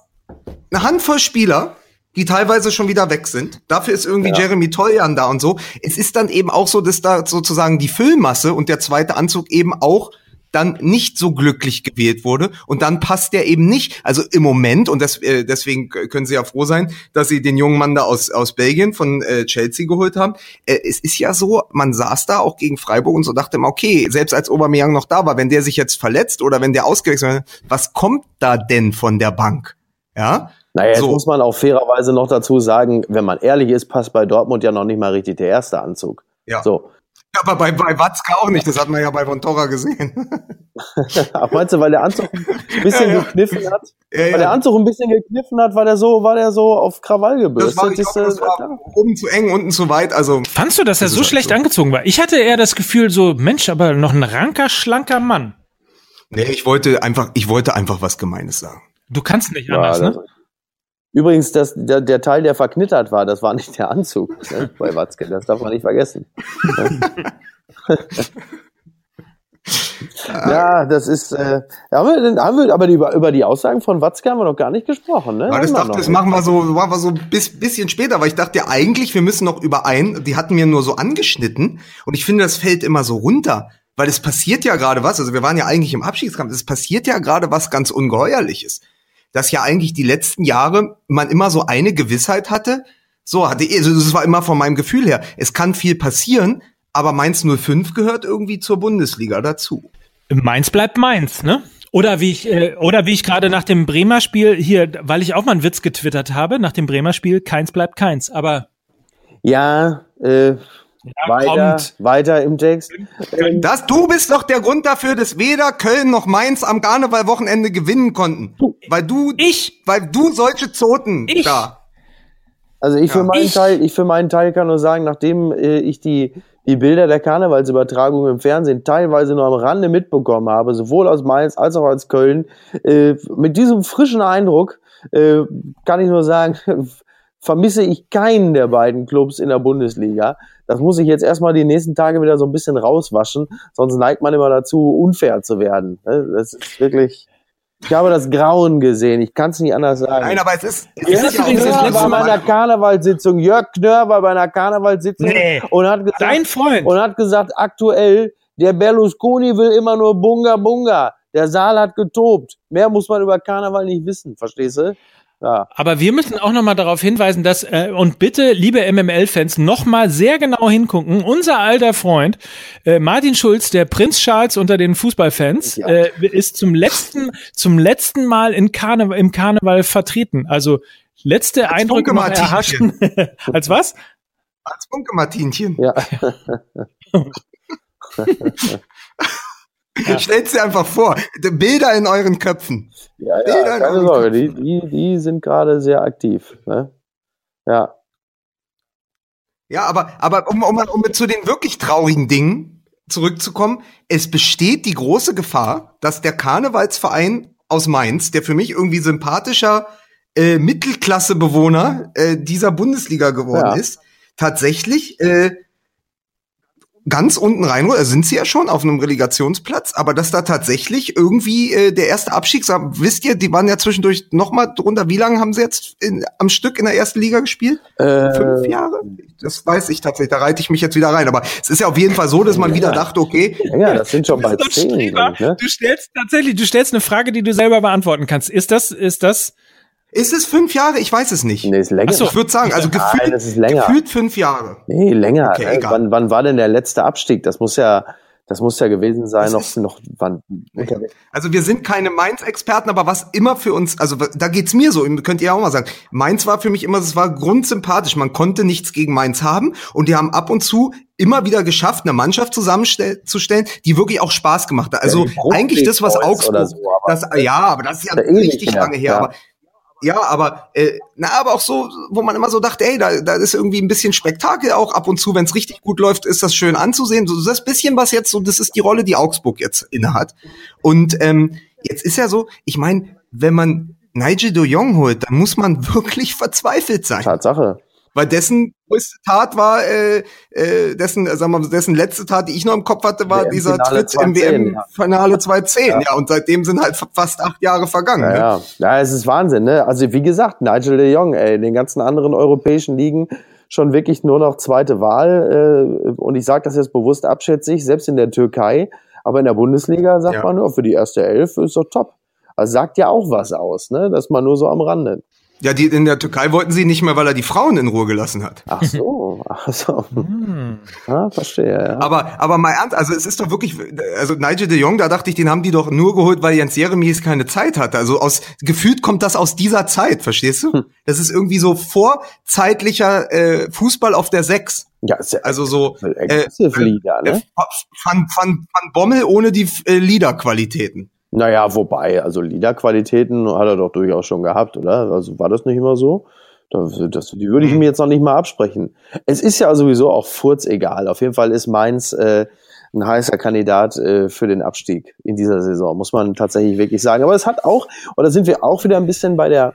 eine Handvoll Spieler, die teilweise schon wieder weg sind. Dafür ist irgendwie Ja. Jeremy Toljan da und so. Es ist dann eben auch so, dass da sozusagen die Füllmasse und der zweite Anzug eben auch dann nicht so glücklich gewählt wurde und dann passt der eben nicht. Also im Moment und das, äh, deswegen können Sie ja froh sein, dass Sie den jungen Mann da aus aus Belgien von äh, Chelsea geholt haben. Äh, es ist ja so, man saß da auch gegen Freiburg und so dachte immer, okay, selbst als Aubameyang noch da war, wenn der sich jetzt verletzt oder wenn der ausgewechselt wird, was kommt da denn von der Bank? Ja, Naja, jetzt So. muss man auch fairerweise noch dazu sagen, wenn man ehrlich ist, passt bei Dortmund ja noch nicht mal richtig der erste Anzug. ja. So. Aber bei, bei Watzke auch nicht, das hat man ja bei Von Torra gesehen. *laughs* Ach, meinst du, weil der Anzug ein bisschen Ja, ja. gekniffen hat? ja, Weil der Anzug ein bisschen gekniffen hat, war der so, war der so auf Krawall das war, gebürstet. ich glaub, das war oben zu eng, unten zu weit. Also fandst du, dass er Das ist so halt schlecht so. angezogen war? Ich hatte eher das Gefühl, so Mensch, aber noch ein ranker, schlanker Mann. nee, ich wollte einfach, ich wollte einfach was Gemeines sagen. Du kannst nicht anders, ne? Übrigens, das, der, der Teil, der verknittert war, das war nicht der Anzug ne, *laughs* bei Watzke. Das darf man nicht vergessen. *laughs* ja, das ist. Äh, haben wir, denn, haben wir aber die, über, über die Aussagen von Watzke haben wir noch gar nicht gesprochen, ne? Aber das wir dachte, das machen wir so, machen wir so bis, bisschen später, weil ich dachte ja eigentlich, wir müssen noch überein, die hatten mir nur so angeschnitten und ich finde, das fällt immer so runter, weil es passiert ja gerade was, also wir waren ja eigentlich im Abschiedskampf, es passiert ja gerade was ganz Ungeheuerliches. Dass ja eigentlich die letzten Jahre man immer so eine Gewissheit hatte. So hatte also das war immer von meinem Gefühl her. Es kann viel passieren, aber Mainz 05 gehört irgendwie zur Bundesliga dazu. Mainz bleibt Mainz, ne? Oder wie ich, äh, oder wie ich gerade nach dem Bremer Spiel hier, weil ich auch mal einen Witz getwittert habe, nach dem Bremer Spiel, keins bleibt keins. Aber Ja, äh, ja, weiter, kommt. weiter im Text. Ähm, Das, du bist doch der Grund dafür, dass weder Köln noch Mainz am Karnevalwochenende gewinnen konnten. Weil du, Ich, weil du solche Zoten Ich? da. Also ich für Ja. meinen Ich- Teil, ich für meinen Teil kann nur sagen, nachdem äh, ich die die Bilder der Karnevalsübertragung im Fernsehen teilweise nur am Rande mitbekommen habe, sowohl aus Mainz als auch aus Köln, äh, mit diesem frischen Eindruck äh, kann ich nur sagen, *laughs* vermisse ich keinen der beiden Clubs in der Bundesliga. Das muss ich jetzt erstmal die nächsten Tage wieder so ein bisschen rauswaschen, sonst neigt man immer dazu, unfair zu werden. ne? Das ist wirklich. Ich habe das Grauen gesehen. Ich kann es nicht anders sagen. Nein, aber es ist, es Jörg ist Knör war bei einer Karnevalssitzung. Jörg Knör war bei einer Karnevalssitzung Nee. und hat gesagt, dein Freund. und hat gesagt, aktuell, der Berlusconi will immer nur Bunga Bunga. Der Saal hat getobt. Mehr muss man über Karneval nicht wissen, verstehst du? Ja. Aber wir müssen auch noch mal darauf hinweisen, dass äh, und bitte, liebe MML-Fans, noch mal sehr genau hingucken. Unser alter Freund äh, Martin Schulz, der Prinz Charles unter den Fußballfans, Ja. äh, ist zum letzten zum letzten Mal in Karne im Karneval vertreten. Also letzte Als Eindrücke noch Funke-Martinchen. erhaschen. *laughs* Als was? Als Funke Martinchen. Ja. *laughs* *laughs* Stellt dir einfach vor. Bilder in euren Köpfen. Ja, Bilder ja, in keine Sorge, die, die, die sind gerade sehr aktiv. Ne? Ja. Ja, aber, aber um, um, um zu den wirklich traurigen Dingen zurückzukommen, es besteht die große Gefahr, dass der Karnevalsverein aus Mainz, der für mich irgendwie sympathischer äh, Mittelklassebewohner äh, dieser Bundesliga geworden Ja. ist, tatsächlich äh, ganz unten rein, also sind sie ja schon auf einem Relegationsplatz, aber dass da tatsächlich irgendwie äh, der erste Abstieg, wisst ihr, die waren ja zwischendurch noch mal drunter, wie lange haben sie jetzt in, am Stück in der ersten Liga gespielt? Fünf Äh, Jahre? Das weiß ich tatsächlich, da reite ich mich jetzt wieder rein. Aber es ist ja auf jeden Fall so, dass man wieder dachte, okay, ja, das sind schon Doch, zehn. Ne? Du stellst tatsächlich, du stellst eine Frage, die du selber beantworten kannst. Ist das, ist das? Ist es fünf Jahre? Ich weiß es nicht. Nee, ist länger. Ach so. Ich würde sagen, also Nein, gefühlt, länger. gefühlt fünf Jahre. Nee, länger. Okay, ne? egal. wann, wann war denn der letzte Abstieg? Das muss ja, das muss ja gewesen sein, Das noch, noch, wann? Also wir sind keine Mainz-Experten, aber was immer für uns, also da geht's mir so, könnt ihr auch mal sagen. Mainz war für mich immer, es war grundsympathisch. Man konnte nichts gegen Mainz haben und die haben ab und zu immer wieder geschafft, eine Mannschaft zusammenzustellen, die wirklich auch Spaß gemacht hat. Also Brust eigentlich das, was Augsburg, so, aber- das, ja, aber das ist ja Ja, richtig lange her. ja. Aber Ja, aber äh, na, aber auch so, wo man immer so dachte, ey, da, da ist irgendwie ein bisschen Spektakel auch ab und zu, wenn es richtig gut läuft, ist das schön anzusehen. So das bisschen, was jetzt so, das ist die Rolle, die Augsburg jetzt innehat. Und ähm, jetzt ist ja so, ich meine, wenn man Nigel de Jong holt, dann muss man *laughs* wirklich verzweifelt sein. Tatsache. Weil dessen größte Tat war, äh, äh, dessen, äh, sagen wir mal, dessen letzte Tat, die ich noch im Kopf hatte, war dieser WM-Finale Tritt im 2010, WM-Finale 2010. Ja. ja, und seitdem sind halt fast acht Jahre vergangen. Ja, ne? ja. ja, es ist Wahnsinn, ne? Also wie gesagt, Nigel de Jong, ey, in den ganzen anderen europäischen Ligen schon wirklich nur noch zweite Wahl. Äh, und ich sage das jetzt bewusst abschätzig, selbst in der Türkei, aber in der Bundesliga sagt Ja. man nur, für die erste Elf ist doch top. Also sagt ja auch was aus, ne? Dass man nur so am Rande. Ja, die in der Türkei wollten sie nicht mehr, weil er die Frauen in Ruhe gelassen hat. Ach so, ach so. Hm. Ja, verstehe, ja. Aber, aber mal ernst, also es ist doch wirklich, also Nigel de Jong, da dachte ich, den haben die doch nur geholt, weil Jens Jeremies keine Zeit hatte. Also aus, gefühlt kommt das aus dieser Zeit, verstehst du? Das ist irgendwie so vorzeitlicher äh, Fußball auf der Sechs. Ja, ist ja Also so, äh, ne? Van, Van, Van Bommel ohne die äh, Liederqualitäten. Naja, wobei, also Liederqualitäten hat er doch durchaus schon gehabt, oder? Also war das nicht immer so? Das, das, die würde ich Hm. mir jetzt noch nicht mal absprechen. Es ist ja sowieso auch furzegal. Auf jeden Fall ist Mainz äh, ein heißer Kandidat äh, für den Abstieg in dieser Saison, muss man tatsächlich wirklich sagen. Aber es hat auch, oder sind wir auch wieder ein bisschen bei der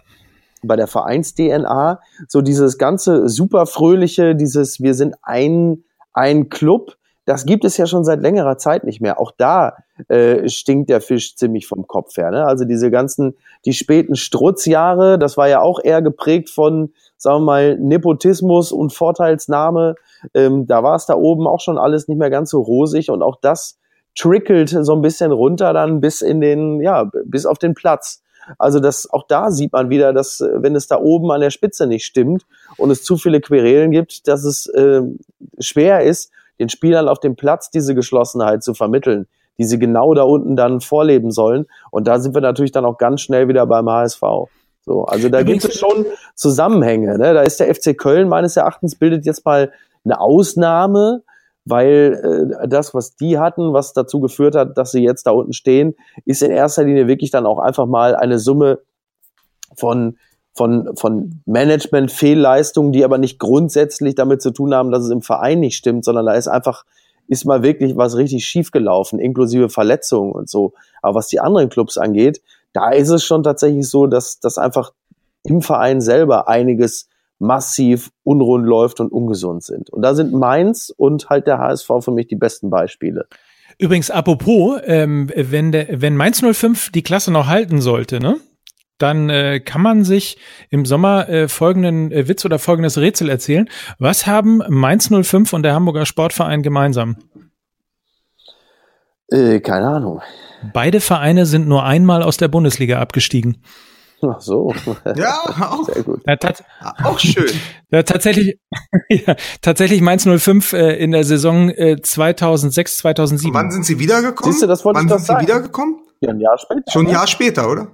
bei der Vereins-DNA, so dieses ganze super fröhliche, dieses wir sind ein, ein Club, das gibt es ja schon seit längerer Zeit nicht mehr. Auch da äh, stinkt der Fisch ziemlich vom Kopf her. Ne? Also diese ganzen, die späten Strutzjahre, das war ja auch eher geprägt von, sagen wir mal, Nepotismus und Vorteilsnahme. Ähm, da war es da oben auch schon alles nicht mehr ganz so rosig und auch das trickelt so ein bisschen runter dann bis in den, ja, bis auf den Platz. Also das, auch da sieht man wieder, dass äh, wenn es da oben an der Spitze nicht stimmt und es zu viele Querelen gibt, dass es äh, schwer ist, den Spielern auf dem Platz diese Geschlossenheit zu vermitteln, die sie genau da unten dann vorleben sollen. Und da sind wir natürlich dann auch ganz schnell wieder beim HSV. So, also da gibt es schon Zusammenhänge. Ne? Da ist der FC Köln meines Erachtens bildet jetzt mal eine Ausnahme, weil äh, das, was die hatten, was dazu geführt hat, dass sie jetzt da unten stehen, ist in erster Linie wirklich dann auch einfach mal eine Summe von von, von Management-Fehlleistungen, die aber nicht grundsätzlich damit zu tun haben, dass es im Verein nicht stimmt, sondern da ist einfach, ist mal wirklich was richtig schief gelaufen, inklusive Verletzungen und so. Aber was die anderen Clubs angeht, da ist es schon tatsächlich so, dass, dass einfach im Verein selber einiges massiv unrund läuft und ungesund sind. Und da sind Mainz und halt der HSV für mich die besten Beispiele. Übrigens, apropos, ähm, wenn, der, wenn Mainz 05 die Klasse noch halten sollte, ne? Dann äh, kann man sich im Sommer äh, folgenden äh, Witz oder folgendes Rätsel erzählen. Was haben Mainz 05 und der Hamburger Sportverein gemeinsam? Äh, keine Ahnung. Beide Vereine sind nur einmal aus der Bundesliga abgestiegen. Ach so. *laughs* Ja, auch, Sehr gut. Ja, auch schön. *laughs* ja, tatsächlich, *laughs* ja, tatsächlich Mainz 05 äh, in der Saison äh, 2006, 2007. Und wann sind sie wiedergekommen? Siehst du, das wollte wann ich doch sind sie sagen. wiedergekommen? Ja, ein Jahr später. Schon ein ne? Jahr später, oder?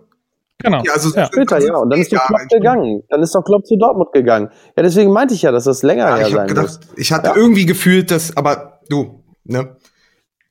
Genau. Ja, also Ja. Später, ja. Und dann ist doch Klopp gegangen. Dann ist doch Klopp zu Dortmund gegangen. Ja, deswegen meinte ich ja, dass das länger Ja, her ich sein gedacht, muss. ich hatte Ja. irgendwie gefühlt, dass, aber du, ne?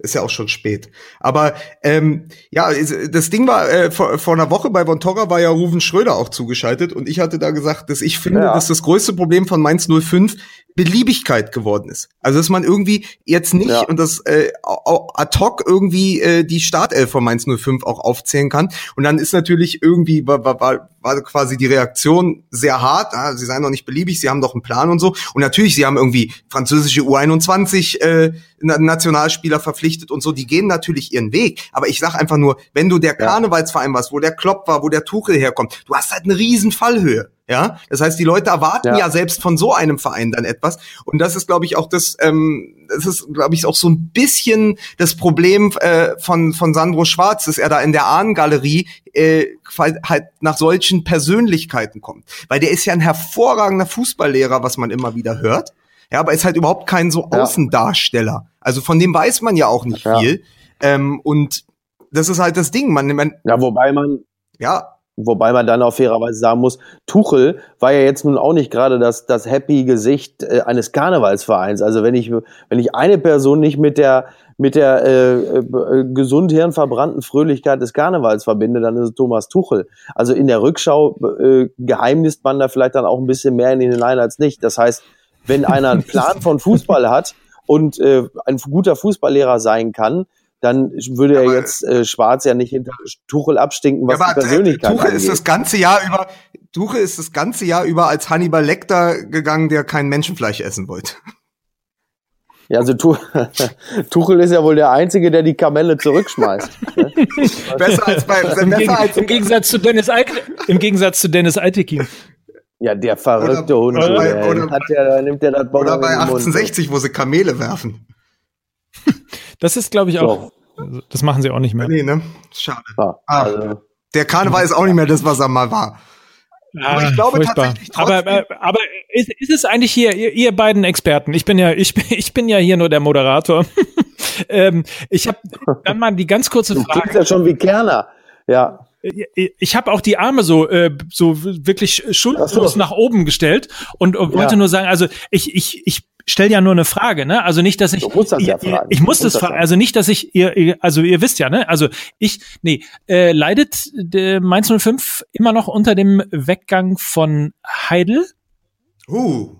Ist ja auch schon spät. Aber ähm, ja, das Ding war, äh, vor, vor einer Woche bei Von Torra war ja Ruven Schröder auch zugeschaltet und ich hatte da gesagt, dass ich finde, Ja. dass das größte Problem von Mainz 05 Beliebigkeit geworden ist. Also dass man irgendwie jetzt nicht Ja. und das äh, ad hoc irgendwie äh, die Startelf von Mainz 05 auch aufzählen kann. Und dann ist natürlich irgendwie war, war, war, quasi die Reaktion sehr hart. Ah, sie seien doch nicht beliebig, sie haben doch einen Plan und so. Und natürlich, sie haben irgendwie französische U21 äh, Na- Nationalspieler verpflichtet und so. Die gehen natürlich ihren Weg. Aber ich sag einfach nur, wenn du der Ja. Karnevalsverein warst, wo der Klopp war, wo der Tuchel herkommt, du hast halt eine riesen Fallhöhe. Ja, das heißt, die Leute erwarten ja. Ja. selbst von so einem Verein dann etwas. Und das ist, glaube ich, auch das, ähm, das ist, glaube ich, auch so ein bisschen das Problem äh, von von Sandro Schwarz, dass er da in der Ahnengalerie äh, halt nach solchen Persönlichkeiten kommt, weil der ist ja ein hervorragender Fußballlehrer, was man immer wieder hört. Ja, aber ist halt überhaupt kein so Ja. Außendarsteller. Also von dem weiß man ja auch nicht Ja. viel. Ähm, und das ist halt das Ding. Man, man Ja, wobei man, ja, Wobei man dann auch fairerweise sagen muss, Tuchel war ja jetzt nun auch nicht gerade das, das happy Gesicht äh, eines Karnevalsvereins. Also wenn ich, wenn ich eine Person nicht mit der, mit der äh, äh, gesund hirnverbrannten Fröhlichkeit des Karnevals verbinde, dann ist es Thomas Tuchel. Also in der Rückschau äh, geheimnist man da vielleicht dann auch ein bisschen mehr in ihn hinein als nicht. Das heißt, wenn einer einen Plan von Fußball hat und äh, ein guter Fußballlehrer sein kann, dann würde Ja, er jetzt äh, Schwarz ja nicht hinter Tuchel abstinken, was ja, die aber Persönlichkeit Tuchel angeht. ist das ganze Jahr über, Tuchel ist das ganze Jahr über als Hannibal Lecter gegangen, der kein Menschenfleisch essen wollte. Ja, also Tu- *laughs* Tuchel ist ja wohl der Einzige, der die Kamelle zurückschmeißt. *laughs* Besser als bei, Im, Geg besser als Im Gegensatz zu Dennis Eite im Gegensatz zu Dennis Eitekin. Ja, der verrückte Oder- Hund. oder bei- oder- hat der, nimmt der das oder bei in den Mund. 1860, wo sie Kamele werfen. Das ist, glaube ich, auch. Das machen sie auch nicht mehr. Nee, ne? Schade. Ja, Ah. also, Der Karneval ist auch nicht mehr das, was er mal war. Aber ich glaube tatsächlich trotzdem- Aber, äh, aber ist, ist es eigentlich hier, ihr, ihr beiden Experten? Ich bin ja, ich, bin- *laughs* ich bin ja hier nur der Moderator. *laughs* ähm, ich habe dann mal die ganz kurze du klingst Frage. ja schon wie Kerner. Ja. Ich habe auch die Arme so äh, so wirklich schuldlos so. nach oben gestellt und, und wollte Ja. nur sagen, also ich ich ich stelle ja nur eine Frage, ne? Also nicht, dass ich Du musst das ja fragen. ich muss das musst das fragen, fragen. also nicht, dass ich ihr, ihr also ihr wisst ja, ne? Also ich nee, äh, leidet äh, Mainz 05 immer noch unter dem Weggang von Heidel? Uh,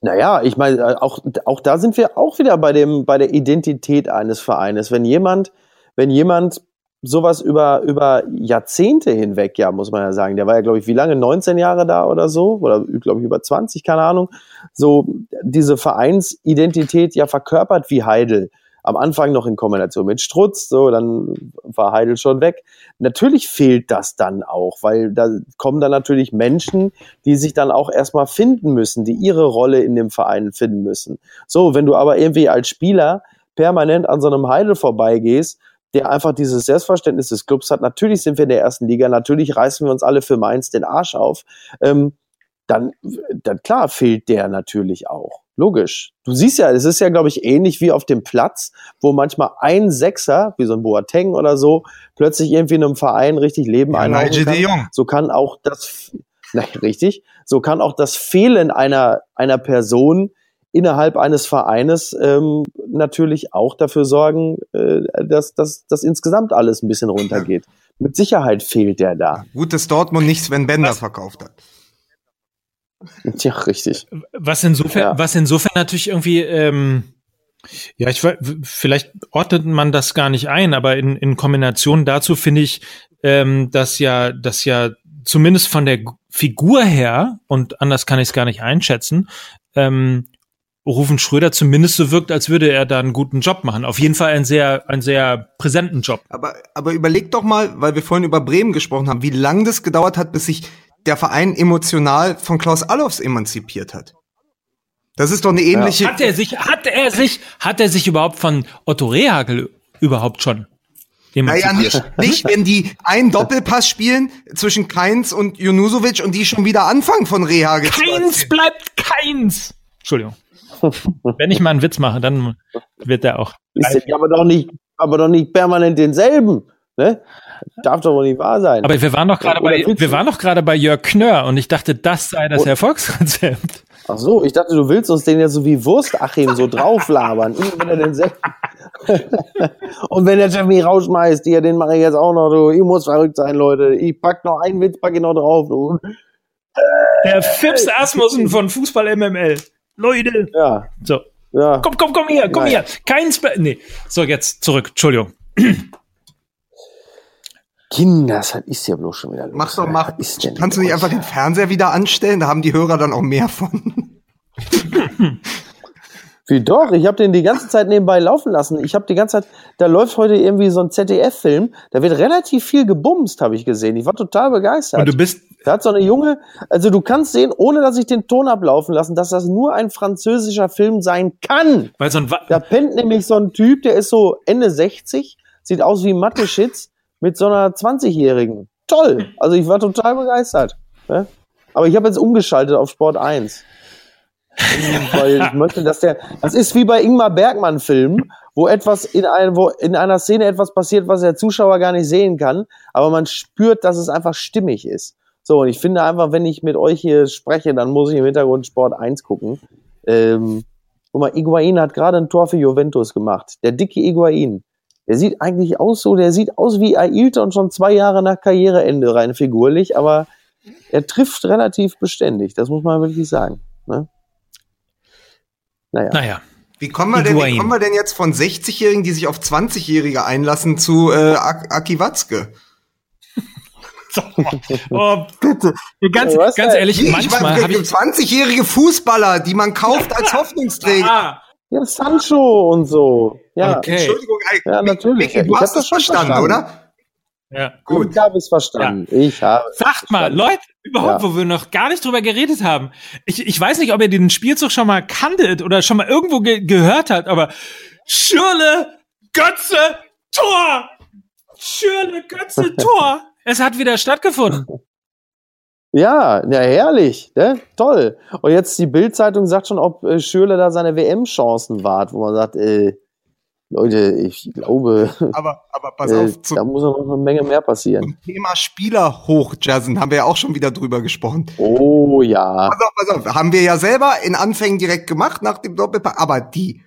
Naja, ich meine, äh, auch, auch da sind wir auch wieder bei dem, bei der Identität eines Vereines. Wenn jemand, wenn jemand sowas über, über Jahrzehnte hinweg, ja, muss man ja sagen, der war ja, glaube ich, wie lange? 19 Jahre da oder so? Oder, glaube ich, über 20, keine Ahnung. So, diese Vereinsidentität ja verkörpert wie Heidel. Am Anfang noch in Kombination mit Strutz, so, dann war Heidel schon weg. Natürlich fehlt das dann auch, weil da kommen dann natürlich Menschen, die sich dann auch erstmal finden müssen, die ihre Rolle in dem Verein finden müssen. So, wenn du aber irgendwie als Spieler permanent an so einem Heidel vorbeigehst, der einfach dieses Selbstverständnis des Clubs hat. Natürlich sind wir in der ersten Liga, natürlich reißen wir uns alle für Mainz den Arsch auf. Ähm, dann, dann klar fehlt der natürlich auch. Logisch. Du siehst ja, es ist ja, glaube ich, ähnlich wie auf dem Platz, wo manchmal ein Sechser, wie so ein Boateng oder so, plötzlich irgendwie in einem Verein richtig Leben Ja, einhauchen kann. So kann auch das, *laughs* nein, richtig, so kann auch das Fehlen einer, einer Person innerhalb eines Vereines ähm, natürlich auch dafür sorgen, äh, dass, dass, dass insgesamt alles ein bisschen runtergeht. Mit Sicherheit fehlt der da. Gut, dass Dortmund nicht Sven Bender Was? verkauft hat. Ja, richtig. Was insofern, Ja. was insofern natürlich irgendwie, ähm, ja, ich vielleicht ordnet man das gar nicht ein, aber in, in Kombination dazu finde ich, ähm, dass ja, dass ja zumindest von der Figur her und anders kann ich es gar nicht einschätzen, ähm, Rufen Schröder zumindest so wirkt, als würde er da einen guten Job machen. Auf jeden Fall einen sehr, einen sehr präsenten Job. Aber, aber überleg doch mal, weil wir vorhin über Bremen gesprochen haben, wie lange das gedauert hat, bis sich der Verein emotional von Klaus Allofs emanzipiert hat. Das ist doch eine ähnliche. Hat er sich, hat er sich, hat er sich überhaupt von Otto Rehagel überhaupt schon Naja, emanzipiert? nicht, nicht, wenn die einen Doppelpass spielen zwischen Keins und Junusovic und die schon wieder anfangen von Rehagel. Keins bleibt keins. Entschuldigung. *laughs* Wenn ich mal einen Witz mache, dann wird der auch. Ja aber doch nicht, aber doch nicht permanent denselben. Ne? Darf doch wohl nicht wahr sein. Aber wir waren doch gerade bei, wir waren doch gerade bei Jörg Knör und ich dachte, das sei das Oh. Erfolgsrezept. Ach so, ich dachte, du willst uns den ja so wie Wurstachim so drauflabern. Immer wenn er denselben. *laughs* Und wenn der Chef mich rausschmeißt, hier, den mache ich jetzt auch noch, du. Ich muss verrückt sein, Leute. Ich pack noch einen Witz, pack ich noch drauf, du. Der Fips Asmussen von Fußball MML. Leute. Ja, So. ja. Komm, komm, komm her, komm Nein. her. Keins, ble- nee. So, jetzt zurück. Entschuldigung. Kinders, was ist ja bloß schon wieder los? Mach doch, mach. Was ist denn Kannst du nicht einfach den Fernseher wieder anstellen? Da haben die Hörer dann auch mehr von. *laughs* Wie doch, ich habe den die ganze Zeit nebenbei laufen lassen. Ich habe die ganze Zeit, da läuft heute irgendwie so ein ZDF-Film, da wird relativ viel gebumst, habe ich gesehen. Ich war total begeistert. Und du bist, Da hat so eine junge, also du kannst sehen, ohne dass ich den Ton ablaufen lassen, dass das nur ein französischer Film sein kann. weil so ein, Wa- Da pennt nämlich so ein Typ, der ist so Ende 60, sieht aus wie Mathe-Schitz mit so einer 20-Jährigen. Toll. Also ich war total begeistert. Ne? Aber ich habe jetzt umgeschaltet auf Sport 1. *laughs* Weil ich möchte, dass der, das ist wie bei Ingmar Bergmann Filmen, wo etwas in, ein, wo in einer Szene etwas passiert, was der Zuschauer gar nicht sehen kann, aber man spürt, dass es einfach stimmig ist. So, und ich finde einfach, wenn ich mit euch hier spreche, dann muss ich im Hintergrund Sport 1 gucken. Ähm, guck mal, Iguain hat gerade ein Tor für Juventus gemacht. Der dicke Iguain. Der sieht eigentlich aus so, der sieht aus wie Ailton schon zwei Jahre nach Karriereende rein figurlich, aber er trifft relativ beständig. Das muss man wirklich sagen. Ne? Naja. naja. Wie kommen wir denn, wie kommen wir denn jetzt von 60-Jährigen, die sich auf 20-Jährige einlassen, zu äh, Ak Aki Watzke? *laughs* Oh, bitte. Ganz, Was ganz ehrlich, Ich manchmal habe ich, 20-jährige Fußballer, die man kauft als *laughs* Hoffnungsträger. ah, Ja, Sancho und so. Ja, Okay. Entschuldigung, ey, Ja, natürlich. Micky, Ich du hab hast das verstanden, verstanden. oder? ja. Gut. Ich habe es verstanden. Ich habe. Sagt mal. Leute, überhaupt, Ja. wo wir noch gar nicht drüber geredet haben. Ich, ich weiß nicht, ob ihr den Spielzug schon mal kanntet oder schon mal irgendwo ge gehört habt, aber Schürle, Götze, Tor! Schürle, Götze, Tor! *laughs* Es hat wieder stattgefunden. *laughs* Ja, ja, herrlich, ne? Toll. Und jetzt die Bild-Zeitung sagt schon, ob äh, Schürle da seine WM-Chancen wahrt, wo man sagt, äh, Leute, ich glaube, *laughs* Aber, aber pass äh, auf, da zum muss noch eine Menge mehr passieren. Thema Spieler hochjazzen haben wir ja auch schon wieder drüber gesprochen. Oh ja. Pass auf, pass auf, haben wir ja selber in Anfängen direkt gemacht nach dem Doppelpack, aber die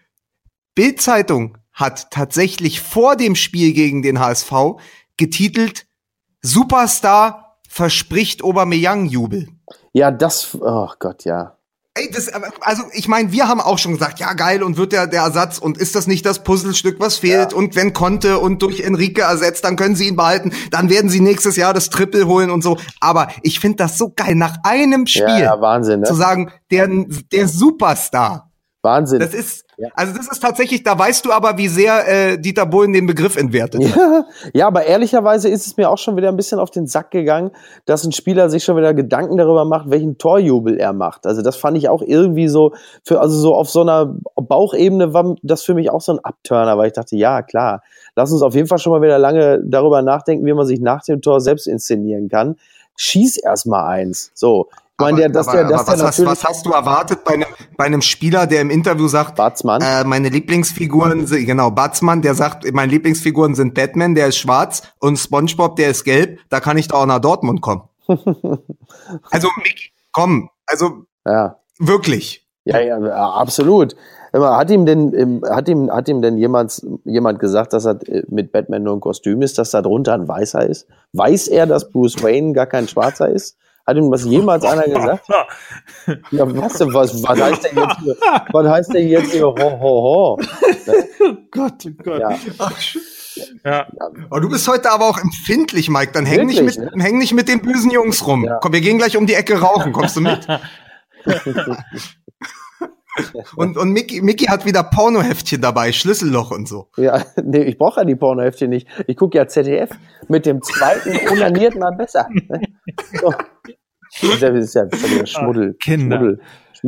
Bild-Zeitung hat tatsächlich vor dem Spiel gegen den HSV getitelt Superstar verspricht Aubameyang-Jubel. Ja, das, oh Gott, ja. Ey, das, also ich meine, wir haben auch schon gesagt, ja geil, und wird der der Ersatz und ist das nicht das Puzzlestück, was fehlt? Und wenn Conte und durch Enrique ersetzt, dann können sie ihn behalten, dann werden sie nächstes Jahr das Triple holen und so. Aber ich finde das so geil, nach einem Spiel Ja, ja Wahnsinn, zu ne? sagen, der der Superstar Wahnsinn. Das ist, ja. also das ist tatsächlich, da weißt du aber, wie sehr äh, Dieter Bohlen den Begriff entwertet. Ja, *laughs* ja, aber ehrlicherweise ist es mir auch schon wieder ein bisschen auf den Sack gegangen, dass ein Spieler sich schon wieder Gedanken darüber macht, welchen Torjubel er macht. Also das fand ich auch irgendwie so, für, also so auf so einer Bauchebene war das für mich auch so ein Abturner, weil ich dachte, ja, klar, lass uns auf jeden Fall schon mal wieder lange darüber nachdenken, wie man sich nach dem Tor selbst inszenieren kann. Schieß erst mal eins. So, meine, der, dass aber, der, dass aber der was, hast, was hast du erwartet bei einem, bei einem Spieler, der im Interview sagt, Batzmann? Äh, meine Lieblingsfiguren, sind, genau, Batzmann, der sagt, meine Lieblingsfiguren sind Batman, der ist schwarz und SpongeBob, der ist gelb, da kann ich doch auch nach Dortmund kommen. *laughs* also, Mick, komm, also ja. wirklich. Ja, ja, absolut. Hat ihm denn, hat ihm, hat ihm denn jemand, jemand gesagt, dass er mit Batman nur ein Kostüm ist, dass da drunter ein Weißer ist? Weiß er, dass Bruce Wayne gar kein Schwarzer ist? Hat ihm was jemals einer gesagt? *laughs* Ja, was, was, was heißt denn jetzt hier, was heißt denn jetzt hier ho, ho, ho? *laughs* Oh Gott, oh Gott. Ja. Ach, ja. Oh, du bist heute aber auch empfindlich, Mike. Dann häng, Wirklich, nicht, mit, ne? häng nicht mit den bösen Jungs rum. Ja. Komm, wir gehen gleich um die Ecke rauchen. Kommst du mit? *laughs* *laughs* Und, und Mickey, Mickey hat wieder Pornoheftchen dabei, Schlüsselloch und so. Ja, *laughs* nee, ich brauche ja die Pornoheftchen nicht. Ich gucke ja ZDF. Mit dem zweiten unaniert man besser. So. *laughs* Das ist ja Schmuddel. Ah, Kinder. Schmuddel.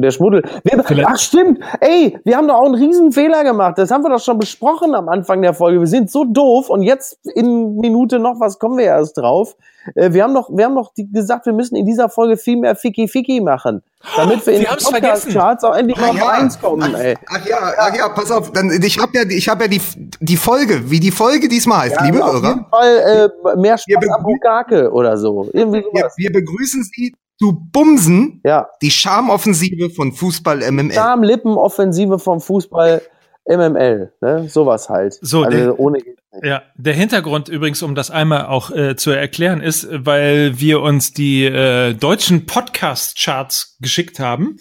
Der Schmuddel. Wir, ach stimmt. Ey, wir haben doch auch einen riesen Fehler gemacht. Das haben wir doch schon besprochen am Anfang der Folge. Wir sind so doof und jetzt in Minute noch was kommen wir erst drauf. Äh, wir haben doch, wir haben doch gesagt, wir müssen in dieser Folge viel mehr Ficky Ficky machen, damit wir, wir in die Podcast-Charts auch endlich mal ja. eins kommen. Ey. Ach, ja, ach ja, pass auf. Dann, ich habe ja, ich habe ja die die Folge, wie die Folge diesmal heißt, ja, liebe Hörer. Auf jeden Fall äh, mehr Spaß am Bukake oder so. Irgendwie sowas. Wir, wir begrüßen Sie zu bumsen. Ja. Die Charmoffensive von Fußball MML. Charmlippenoffensive vom Fußball MML, ne? Sowas halt. So, also der, ohne ja, der Hintergrund übrigens, um das einmal auch äh, zu erklären, ist, weil wir uns die äh, deutschen Podcast-Charts geschickt haben,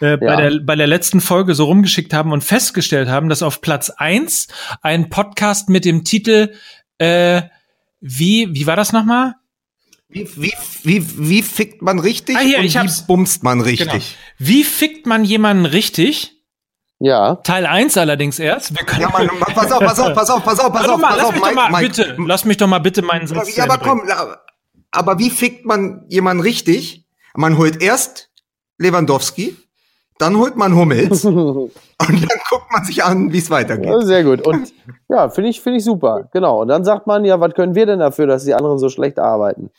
äh, ja. bei, der, bei der letzten Folge so rumgeschickt haben und festgestellt haben, dass auf Platz eins ein Podcast mit dem Titel äh, wie, wie war das nochmal? Wie, wie, wie, wie fickt man richtig ah, hier, und ich wie bumst man richtig? Genau. Wie fickt man jemanden richtig? Ja. Teil 1 allerdings erst. Wir können ja, Mann, *laughs* pass auf, pass auf, pass auf, pass auf, pass auf, mal, pass lass auf, mich Mike, doch mal, Mike, bitte, lass mich doch mal bitte meinen Satz Ja, aber komm, aber wie fickt man jemanden richtig? Man holt erst Lewandowski, dann holt man Hummels *laughs* und dann guckt man sich an, wie es weitergeht. Ja, sehr gut. Und ja, finde ich, finde ich super. Genau. Und dann sagt man, ja, was können wir denn dafür, dass die anderen so schlecht arbeiten?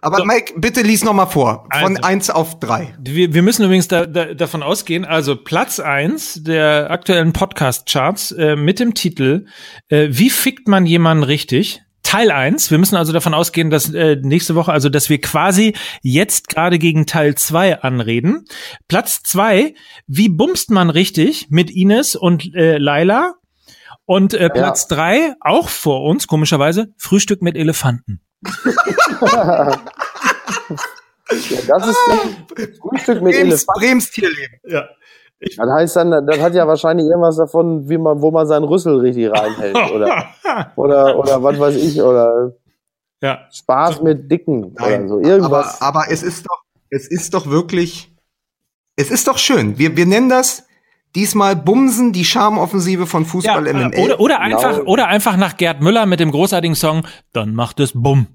Aber so. Mike, bitte lies noch mal vor. Von also, eins auf drei. Wir, wir müssen übrigens da, da, davon ausgehen, also Platz eins der aktuellen Podcast-Charts äh, mit dem Titel äh, Wie fickt man jemanden richtig? Teil eins. Wir müssen also davon ausgehen, dass äh, nächste Woche, also dass wir quasi jetzt gerade gegen Teil zwei anreden. Platz zwei. Wie bumst man richtig mit Ines und äh, Laila? Und äh, Platz ja. drei, auch vor uns, komischerweise, Frühstück mit Elefanten *laughs* ja, das ist ein Frühstück mit Brems, Brems Tierleben. Ja. Ich das heißt dann, das hat ja wahrscheinlich irgendwas davon, wie man, wo man seinen Rüssel richtig reinhält, *laughs* oder, *laughs* oder, oder was weiß ich, oder ja. Spaß mit Dicken Nein, oder so, irgendwas. Aber, aber es ist doch, es ist doch wirklich, es ist doch schön. Wir, wir nennen das diesmal Bumsen, die Charmoffensive von Fußball ja, MML. Oder, oder einfach, genau. oder einfach nach Gerd Müller mit dem großartigen Song, dann macht es Bumm.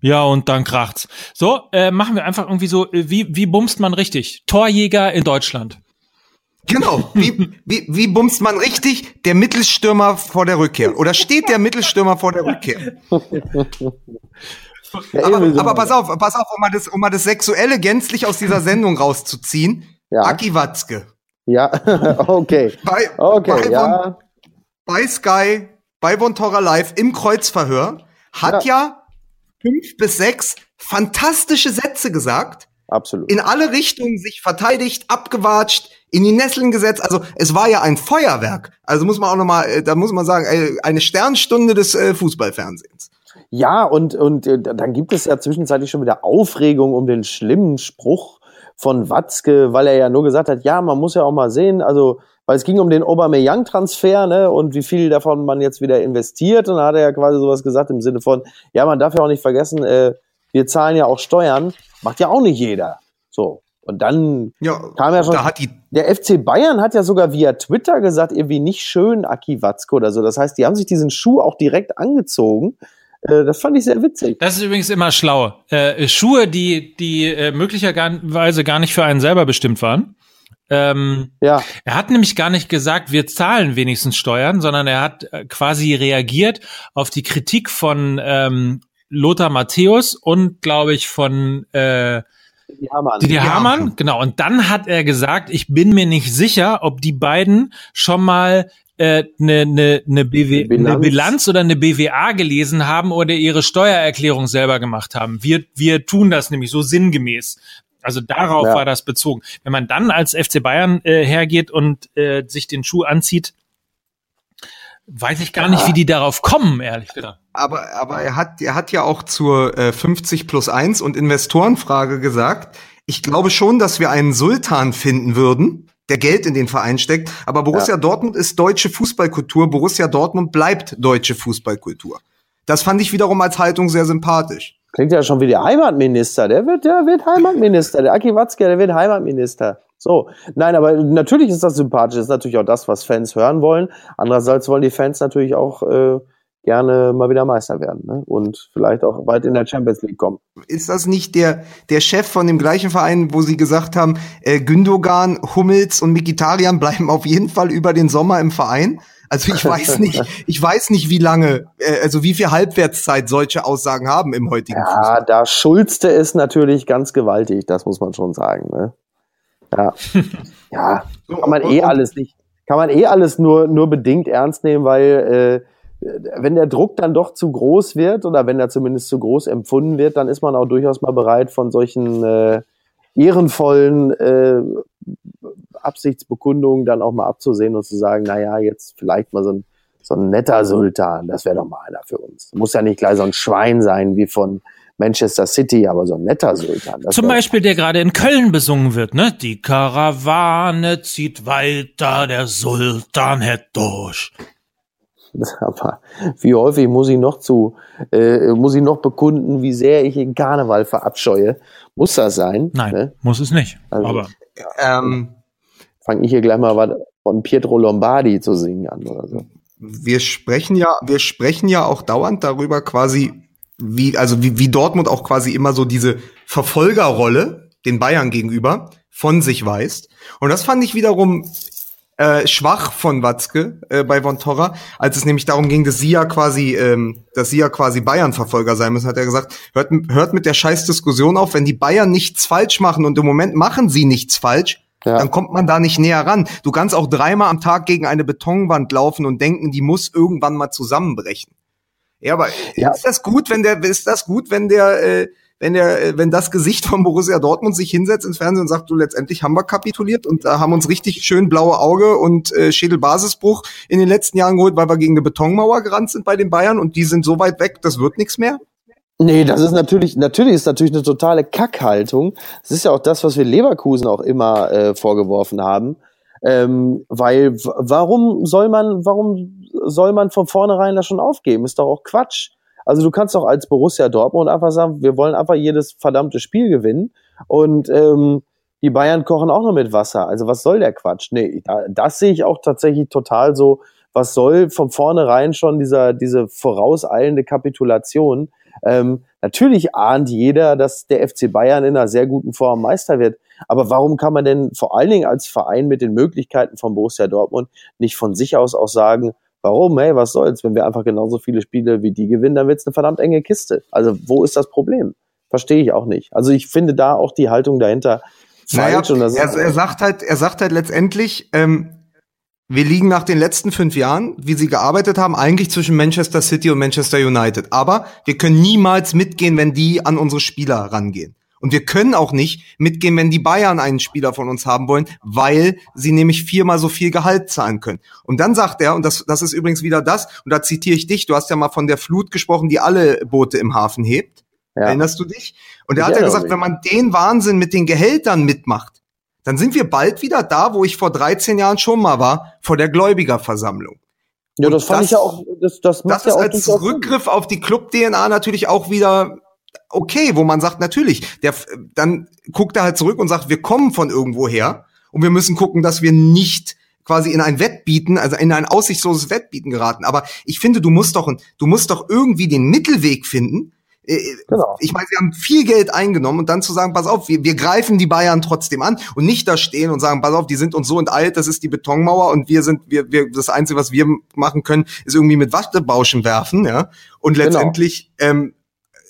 Ja, und dann kracht's. So, äh, machen wir einfach irgendwie so, äh, wie, wie bumst man richtig? Torjäger in Deutschland. Genau. Wie, wie, wie bumst man richtig? Der Mittelstürmer vor der Rückkehr. Oder steht der Mittelstürmer vor der Rückkehr? Ja, aber, aber pass auf, pass auf, um mal, das, um mal das Sexuelle gänzlich aus dieser Sendung rauszuziehen. Ja. Aki Watzke. Ja, *laughs* okay. Bei, okay, bei, ja. Von, bei Sky, bei Bontora Live im Kreuzverhör hat ja, ja fünf bis sechs fantastische Sätze gesagt. Absolut. In alle Richtungen sich verteidigt, abgewatscht, in die Nesseln gesetzt. Also es war ja ein Feuerwerk. Also muss man auch noch mal, äh, da muss man sagen, eine Sternstunde des äh, Fußballfernsehens. Ja, und, und äh, dann gibt es ja zwischenzeitlich schon wieder Aufregung um den schlimmen Spruch von Watzke, weil er ja nur gesagt hat, ja, man muss ja auch mal sehen, also weil es ging um den Aubameyang-Transfer, ne, und wie viel davon man jetzt wieder investiert. Und da hat er ja quasi sowas gesagt im Sinne von, ja, man darf ja auch nicht vergessen, äh, wir zahlen ja auch Steuern, macht ja auch nicht jeder. So. Und dann Ja, kam ja schon. da hat die Der FC Bayern hat ja sogar via Twitter gesagt, irgendwie nicht schön, Aki Watzke oder so. Das heißt, die haben sich diesen Schuh auch direkt angezogen. Äh, das fand ich sehr witzig. Das ist übrigens immer schlau. Äh, Schuhe, die, die äh, möglicherweise gar nicht für einen selber bestimmt waren. Ähm, Ja, er hat nämlich gar nicht gesagt, wir zahlen wenigstens Steuern, sondern er hat quasi reagiert auf die Kritik von ähm, Lothar Matthäus und, glaube ich, von äh, die Hamann. Didi. Hamann. Genau. Und dann hat er gesagt, ich bin mir nicht sicher, ob die beiden schon mal eine äh, ne, ne, ne, BW, Bilanz. ne Bilanz oder eine BWA gelesen haben oder ihre Steuererklärung selber gemacht haben. Wir, wir tun das nämlich so sinngemäß. Also darauf Ja. war das bezogen. Wenn man dann als FC Bayern äh, hergeht und äh, sich den Schuh anzieht, weiß ich gar nicht, wie die darauf kommen, ehrlich gesagt. Aber, aber er hat, er hat ja auch zur äh, 50 plus 1 und Investorenfrage gesagt, ich glaube schon, dass wir einen Sultan finden würden, der Geld in den Verein steckt. Aber Borussia Dortmund ist deutsche Fußballkultur. Borussia Dortmund bleibt deutsche Fußballkultur. Das fand ich wiederum als Haltung sehr sympathisch. Klingt ja schon wie der Heimatminister. Der wird, der wird Heimatminister. Der Aki Watzke, der wird Heimatminister. So. Nein, aber natürlich ist das sympathisch. Das ist natürlich auch das, was Fans hören wollen. Andererseits wollen die Fans natürlich auch äh, gerne mal wieder Meister werden. Ne? Und vielleicht auch weit in der Champions League kommen. Ist das nicht der, der Chef von dem gleichen Verein, wo sie gesagt haben, äh, Gündogan, Hummels und Mikitarian *laughs* bleiben auf jeden Fall über den Sommer im Verein? Also ich weiß *laughs* nicht, ich weiß nicht, wie lange, äh, also wie viel Halbwertszeit solche Aussagen haben im heutigen Ja, da schulzte es natürlich ganz gewaltig. Das muss man schon sagen. Ne? Ja. *laughs* ja, kann man eh alles nicht, kann man eh alles nur, nur bedingt ernst nehmen, weil äh, wenn der Druck dann doch zu groß wird oder wenn er zumindest zu groß empfunden wird, dann ist man auch durchaus mal bereit, von solchen äh, ehrenvollen äh, Absichtsbekundungen dann auch mal abzusehen und zu sagen, na ja, jetzt vielleicht mal so ein, so ein netter Sultan, das wäre doch mal einer für uns. Muss ja nicht gleich so ein Schwein sein wie von Manchester City, aber so ein netter Sultan. Das Zum Beispiel, der gerade in Köln besungen wird, ne? Die Karawane zieht weiter, der Sultan hätt durch. *laughs* Aber wie häufig muss ich noch zu, äh, muss ich noch bekunden, wie sehr ich den Karneval verabscheue? Muss das sein? Nein, Ne? muss es nicht. Also- Aber Ähm, Fange ich hier gleich mal was von Pietro Lombardi zu singen an oder so. wir sprechen ja, wir sprechen ja auch dauernd darüber quasi, wie, also wie, wie Dortmund auch quasi immer so diese Verfolgerrolle den Bayern gegenüber von sich weist. Und das fand ich wiederum äh, schwach von Watzke äh, bei Von Torra, als es nämlich darum ging, dass sie ja quasi, ähm, dass sie ja quasi Bayern-Verfolger sein müssen, hat er gesagt, hört, hört mit der scheiß Diskussion auf, wenn die Bayern nichts falsch machen und im Moment machen sie nichts falsch, Ja. dann kommt man da nicht näher ran. Du kannst auch dreimal am Tag gegen eine Betonwand laufen und denken, die muss irgendwann mal zusammenbrechen. Ja, aber Ja. ist das gut, wenn der, ist das gut, wenn der, äh, wenn der, äh, wenn das Gesicht von Borussia Dortmund sich hinsetzt ins Fernsehen und sagt, du letztendlich haben wir kapituliert und da haben uns richtig schön blaue Auge und äh, Schädelbasisbruch in den letzten Jahren geholt, weil wir gegen eine Betonmauer gerannt sind bei den Bayern und die sind so weit weg, das wird nichts mehr. Nee, das ist natürlich, natürlich ist natürlich eine totale Kackhaltung. Das ist ja auch das, was wir Leverkusen auch immer äh, vorgeworfen haben. Ähm, weil warum soll man, warum soll man von vornherein das schon aufgeben? Ist doch auch Quatsch. Also du kannst doch als Borussia Dortmund einfach sagen, wir wollen einfach jedes verdammte Spiel gewinnen und ähm, die Bayern kochen auch nur mit Wasser. Also was soll der Quatsch? Nee, da, das sehe ich auch tatsächlich total so. Was soll von vornherein schon dieser, diese vorauseilende Kapitulation? Ähm, natürlich ahnt jeder, dass der FC Bayern in einer sehr guten Form Meister wird. Aber warum kann man denn vor allen Dingen als Verein mit den Möglichkeiten von Borussia Dortmund nicht von sich aus auch sagen, warum, hey, was soll's, wenn wir einfach genauso viele Spiele wie die gewinnen, dann wird's eine verdammt enge Kiste. Also wo ist das Problem? Verstehe ich auch nicht. Also ich finde da auch die Haltung dahinter falsch. und das er, er sagt halt, er sagt halt letztendlich, ähm, wir liegen nach den letzten fünf Jahren, wie sie gearbeitet haben, eigentlich zwischen Manchester City und Manchester United. Aber wir können niemals mitgehen, wenn die an unsere Spieler rangehen. Und wir können auch nicht mitgehen, wenn die Bayern einen Spieler von uns haben wollen, weil sie nämlich viermal so viel Gehalt zahlen können. Und dann sagt er, und das, das ist übrigens wieder das, und da zitiere ich dich, du hast ja mal von der Flut gesprochen, die alle Boote im Hafen hebt. ja. Erinnerst du dich? Und er hat ja gesagt, mich. wenn man den Wahnsinn mit den Gehältern mitmacht, dann sind wir bald wieder da, wo ich vor 13 Jahren schon mal war, vor der Gläubigerversammlung. ja, und das fand das- ich ja auch, das, das macht Das ja ist auch als durchaus Sinn. Rückgriff auf die Club-DNA natürlich auch wieder okay, wo man sagt, natürlich, der, dann guckt er halt zurück und sagt, wir kommen von irgendwo her und wir müssen gucken, dass wir nicht quasi in ein Wettbieten, also in ein aussichtsloses Wettbieten geraten. Aber ich finde, du musst doch, du musst doch irgendwie den Mittelweg finden. Äh, genau. Ich meine, sie haben viel Geld eingenommen und dann zu sagen, pass auf, wir, wir greifen die Bayern trotzdem an und nicht da stehen und sagen, pass auf, die sind uns so enteilt, das ist die Betonmauer und wir sind, wir, wir, das Einzige, was wir machen können, ist irgendwie mit Wattebauschen werfen, ja. Und genau. letztendlich, genau. ähm,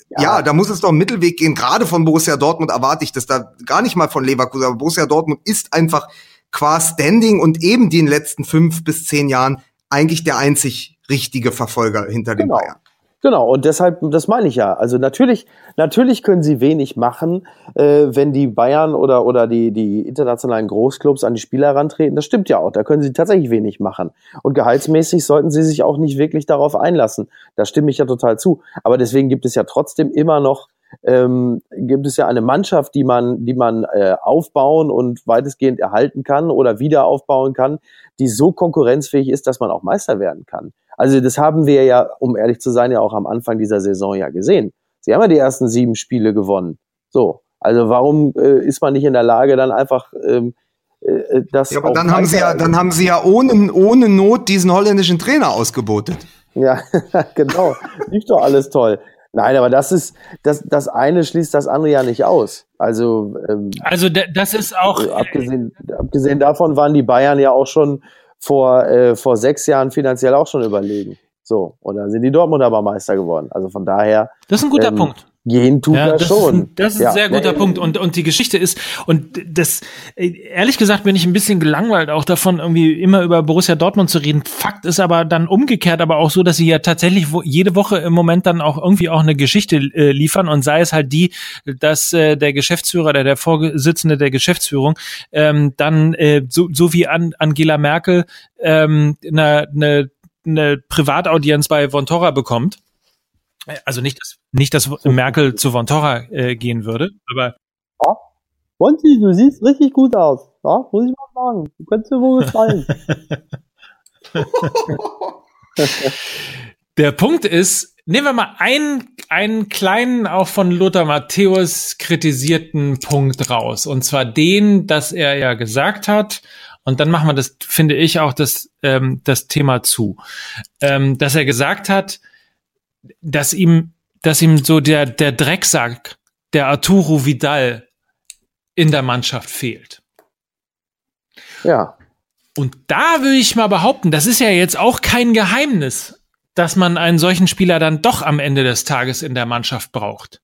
ja. ja. da muss es doch einen Mittelweg gehen. Gerade von Borussia Dortmund erwarte ich das da gar nicht mal von Leverkusen. Aber Borussia Dortmund ist einfach qua Standing und eben den letzten fünf bis zehn Jahren eigentlich der einzig richtige Verfolger hinter genau. den Bayern. Genau, und deshalb, das meine ich ja. Also natürlich, natürlich können sie wenig machen, äh, wenn die Bayern oder, oder die, die internationalen Großclubs an die Spieler herantreten. Das stimmt ja auch. Da können sie tatsächlich wenig machen. Und gehaltsmäßig sollten sie sich auch nicht wirklich darauf einlassen. Da stimme ich ja total zu. Aber deswegen gibt es ja trotzdem immer noch ähm, gibt es ja eine Mannschaft, die man, die man äh, aufbauen und weitestgehend erhalten kann oder wieder aufbauen kann, die so konkurrenzfähig ist, dass man auch Meister werden kann. Also das haben wir ja, um ehrlich zu sein, ja auch am Anfang dieser Saison ja gesehen. Sie haben ja die ersten sieben Spiele gewonnen. So, also warum äh, ist man nicht in der Lage, dann einfach ähm, äh, das? Ja, aber dann haben sie ja, dann haben sie ja ohne ohne Not diesen holländischen Trainer ausgebotet. Ja, *laughs* genau. Lief doch alles toll. Nein, aber das ist, das, das eine schließt das andere ja nicht aus. Also, ähm, also das ist auch. Äh, abgesehen, abgesehen davon waren die Bayern ja auch schon vor, äh, vor sechs Jahren finanziell auch schon überlegen. So, und dann sind die Dortmund aber Meister geworden. Also von daher. Das ist ein guter ähm, Punkt. Gehen tut ja, das schon. Ist, das ist ja. ein sehr guter ja, Punkt. Und, und die Geschichte ist, und das, ehrlich gesagt bin ich ein bisschen gelangweilt auch davon, irgendwie immer über Borussia Dortmund zu reden. Fakt ist aber dann umgekehrt aber auch so, dass sie ja tatsächlich wo, jede Woche im Moment dann auch irgendwie auch eine Geschichte äh, liefern und sei es halt die, dass äh, der Geschäftsführer oder der Vorsitzende der Geschäftsführung ähm, dann äh, so, so wie an Angela Merkel ähm, eine, eine, eine Privataudienz bei Vontora bekommt also nicht, dass, nicht, dass Merkel zu Von Torra äh, gehen würde, aber. Ja. Monty, du siehst richtig gut aus. Ja, muss ich mal sagen. Du könntest mir wohl gefallen. *laughs* Der Punkt ist, nehmen wir mal einen, einen kleinen, auch von Lothar Matthäus kritisierten Punkt raus. Und zwar den, dass er ja gesagt hat, und dann machen wir das, finde ich, auch das, ähm, das Thema zu, ähm, dass er gesagt hat, dass ihm, dass ihm so der, der Drecksack, der Arturo Vidal in der Mannschaft fehlt. Ja. Und da würde ich mal behaupten, das ist ja jetzt auch kein Geheimnis, dass man einen solchen Spieler dann doch am Ende des Tages in der Mannschaft braucht.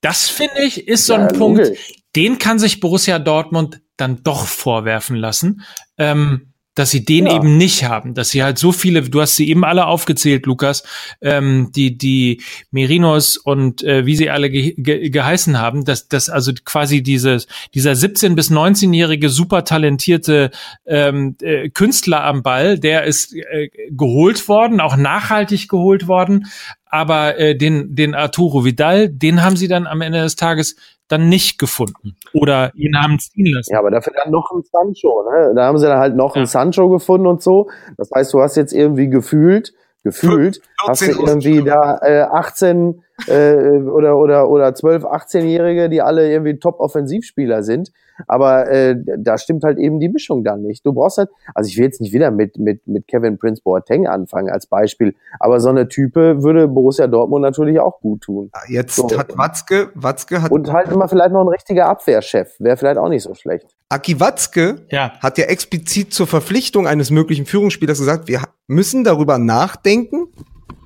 Das finde ich ist so ein ja, Punkt, den kann sich Borussia Dortmund dann doch vorwerfen lassen. Ähm, dass sie den ja. eben nicht haben, dass sie halt so viele, du hast sie eben alle aufgezählt, Lukas, ähm, die die Merinos und äh, wie sie alle ge ge geheißen haben, dass dass also quasi dieses dieser 17 bis 19-jährige super talentierte ähm, äh, Künstler am Ball, der ist äh, geholt worden, auch nachhaltig geholt worden, aber äh, den den Arturo Vidal, den haben sie dann am Ende des Tages dann nicht gefunden oder ihn haben ziehen lassen. Ja, aber dafür dann noch ein Sancho, ne? Da haben sie dann halt noch ja. einen Sancho gefunden und so. Das heißt, du hast jetzt irgendwie gefühlt, gefühlt, hast du irgendwie da äh, 18 äh, oder oder oder 12, 18-Jährige, die alle irgendwie Top-Offensivspieler sind. Aber äh, da stimmt halt eben die Mischung dann nicht. Du brauchst halt, also ich will jetzt nicht wieder mit mit mit Kevin Prince Boateng anfangen als Beispiel, aber so eine Type würde Borussia Dortmund natürlich auch gut tun. Jetzt so. hat Watzke, Watzke hat und halt immer vielleicht noch ein richtiger Abwehrchef, wäre vielleicht auch nicht so schlecht. Aki Watzke ja. hat ja explizit zur Verpflichtung eines möglichen Führungsspielers gesagt, wir müssen darüber nachdenken,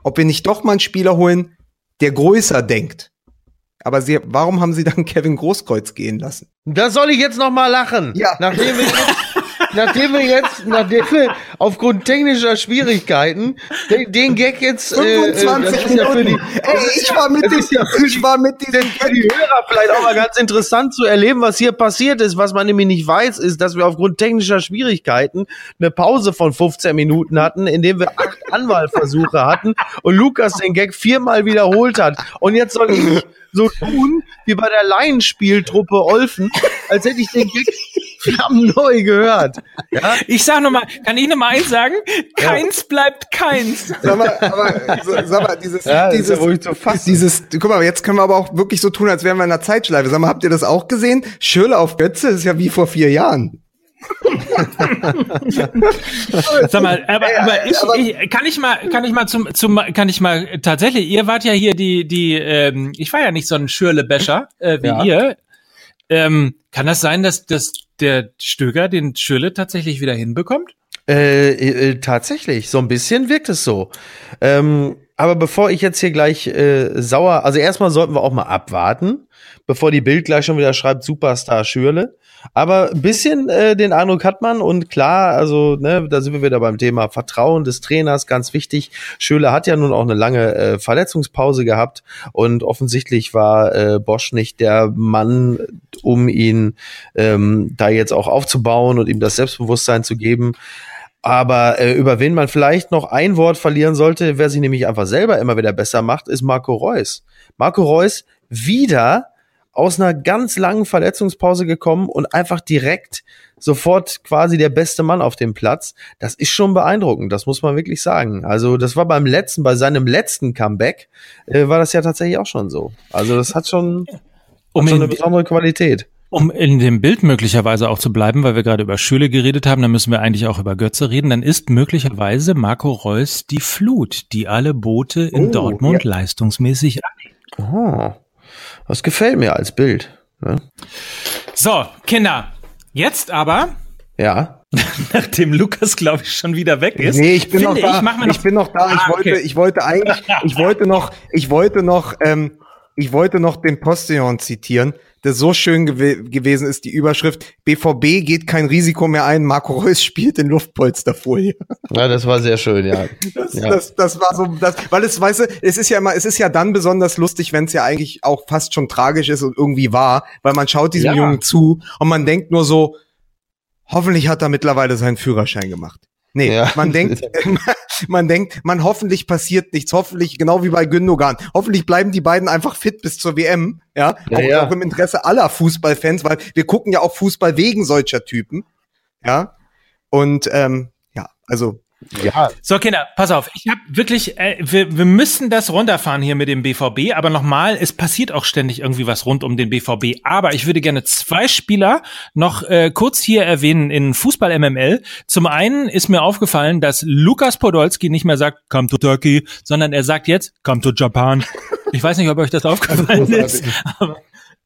ob wir nicht doch mal einen Spieler holen, der größer denkt. Aber sie, warum haben sie dann *laughs* Kevin Großkreuz gehen lassen? Da soll ich jetzt noch mal lachen. Ja. Nachdem wir jetzt, *laughs* nachdem wir jetzt, nachdem wir aufgrund technischer Schwierigkeiten den, den Gag jetzt 25 äh, ja für die, Ey, ich war mit dem, ja ich war mit diesem für die Hörer vielleicht auch mal ganz interessant zu erleben, was hier passiert ist. Was man nämlich nicht weiß, ist, dass wir aufgrund technischer Schwierigkeiten eine Pause von 15 Minuten hatten, in dem wir acht Anwahlversuche hatten und Lukas den Gag viermal wiederholt hat. Und jetzt soll ich, 嗯。so tun, wie bei der Laienspieltruppe Olfen, als hätte ich den Gag, Wir haben neu gehört. Ja? Ich sag noch mal, kann ich noch mal eins sagen? Keins ja. bleibt keins. Sag mal, aber, so, sag mal, dieses, ja, dieses, ja so dieses, guck mal, jetzt können wir aber auch wirklich so tun, als wären wir in einer Zeitschleife. Sag mal, habt ihr das auch gesehen? Schürle auf Götze ist ja wie vor vier Jahren. *laughs* Sag mal, aber, aber, ich, ich, kann ich mal, kann ich mal zum, zum, kann ich mal tatsächlich, ihr wart ja hier die, die, ähm, ich war ja nicht so ein Schürle-Becher äh, wie ja. ihr. Ähm, kann das sein, dass, dass der Stöger den Schürle tatsächlich wieder hinbekommt? Äh, äh, tatsächlich, so ein bisschen wirkt es so. Ähm, aber bevor ich jetzt hier gleich äh, sauer, also erstmal sollten wir auch mal abwarten, bevor die Bild gleich schon wieder schreibt Superstar Schürle. Aber ein bisschen äh, den Eindruck hat man und klar, also ne, da sind wir wieder beim Thema Vertrauen des Trainers, ganz wichtig. Schöle hat ja nun auch eine lange äh, Verletzungspause gehabt und offensichtlich war äh, Bosch nicht der Mann, um ihn ähm, da jetzt auch aufzubauen und ihm das Selbstbewusstsein zu geben. Aber äh, über wen man vielleicht noch ein Wort verlieren sollte, wer sich nämlich einfach selber immer wieder besser macht, ist Marco Reus. Marco Reus wieder aus einer ganz langen Verletzungspause gekommen und einfach direkt sofort quasi der beste Mann auf dem Platz. Das ist schon beeindruckend, das muss man wirklich sagen. Also das war beim letzten, bei seinem letzten Comeback, äh, war das ja tatsächlich auch schon so. Also das hat schon, um hat schon eine besondere Qualität. Um in dem Bild möglicherweise auch zu bleiben, weil wir gerade über Schüle geredet haben, dann müssen wir eigentlich auch über Götze reden. Dann ist möglicherweise Marco Reus die Flut, die alle Boote in oh, Dortmund ja. leistungsmäßig Oh. Das gefällt mir als Bild. Ne? So, Kinder, jetzt aber. Ja. *laughs* Nachdem Lukas, glaube ich, schon wieder weg ist. Nee, ich bin noch da. Ich, ich, bin noch da. Ah, ich wollte, okay. ich wollte eigentlich, ich wollte noch, ich wollte noch, ähm, ich wollte noch den Postillon zitieren das so schön gew gewesen ist, die Überschrift, BVB geht kein Risiko mehr ein, Marco Reus spielt in Luftpolsterfolie. Ja, das war sehr schön, ja. *laughs* Das, ja. das, das war so, das, weil es, weißt du, es ist ja immer, es ist ja dann besonders lustig, wenn es ja eigentlich auch fast schon tragisch ist und irgendwie wahr, weil man schaut diesem ja. Jungen zu und man denkt nur so, hoffentlich hat er mittlerweile seinen Führerschein gemacht. Nee, ja. man denkt, *laughs* *laughs* man denkt, man hoffentlich passiert nichts, hoffentlich, genau wie bei Gündogan, hoffentlich bleiben die beiden einfach fit bis zur WM, ja, ja, auch, ja. auch im Interesse aller Fußballfans, weil wir gucken ja auch Fußball wegen solcher Typen, ja, und ähm, ja, also ja. So, Kinder, pass auf. Ich habe wirklich, äh, wir, wir müssen das runterfahren hier mit dem BVB, aber nochmal, es passiert auch ständig irgendwie was rund um den BVB. Aber ich würde gerne zwei Spieler noch äh, kurz hier erwähnen in Fußball MML. Zum einen ist mir aufgefallen, dass Lukas Podolski nicht mehr sagt, come to Turkey, sondern er sagt jetzt, come to Japan. *laughs* Ich weiß nicht, ob euch das aufgefallen ist. Aber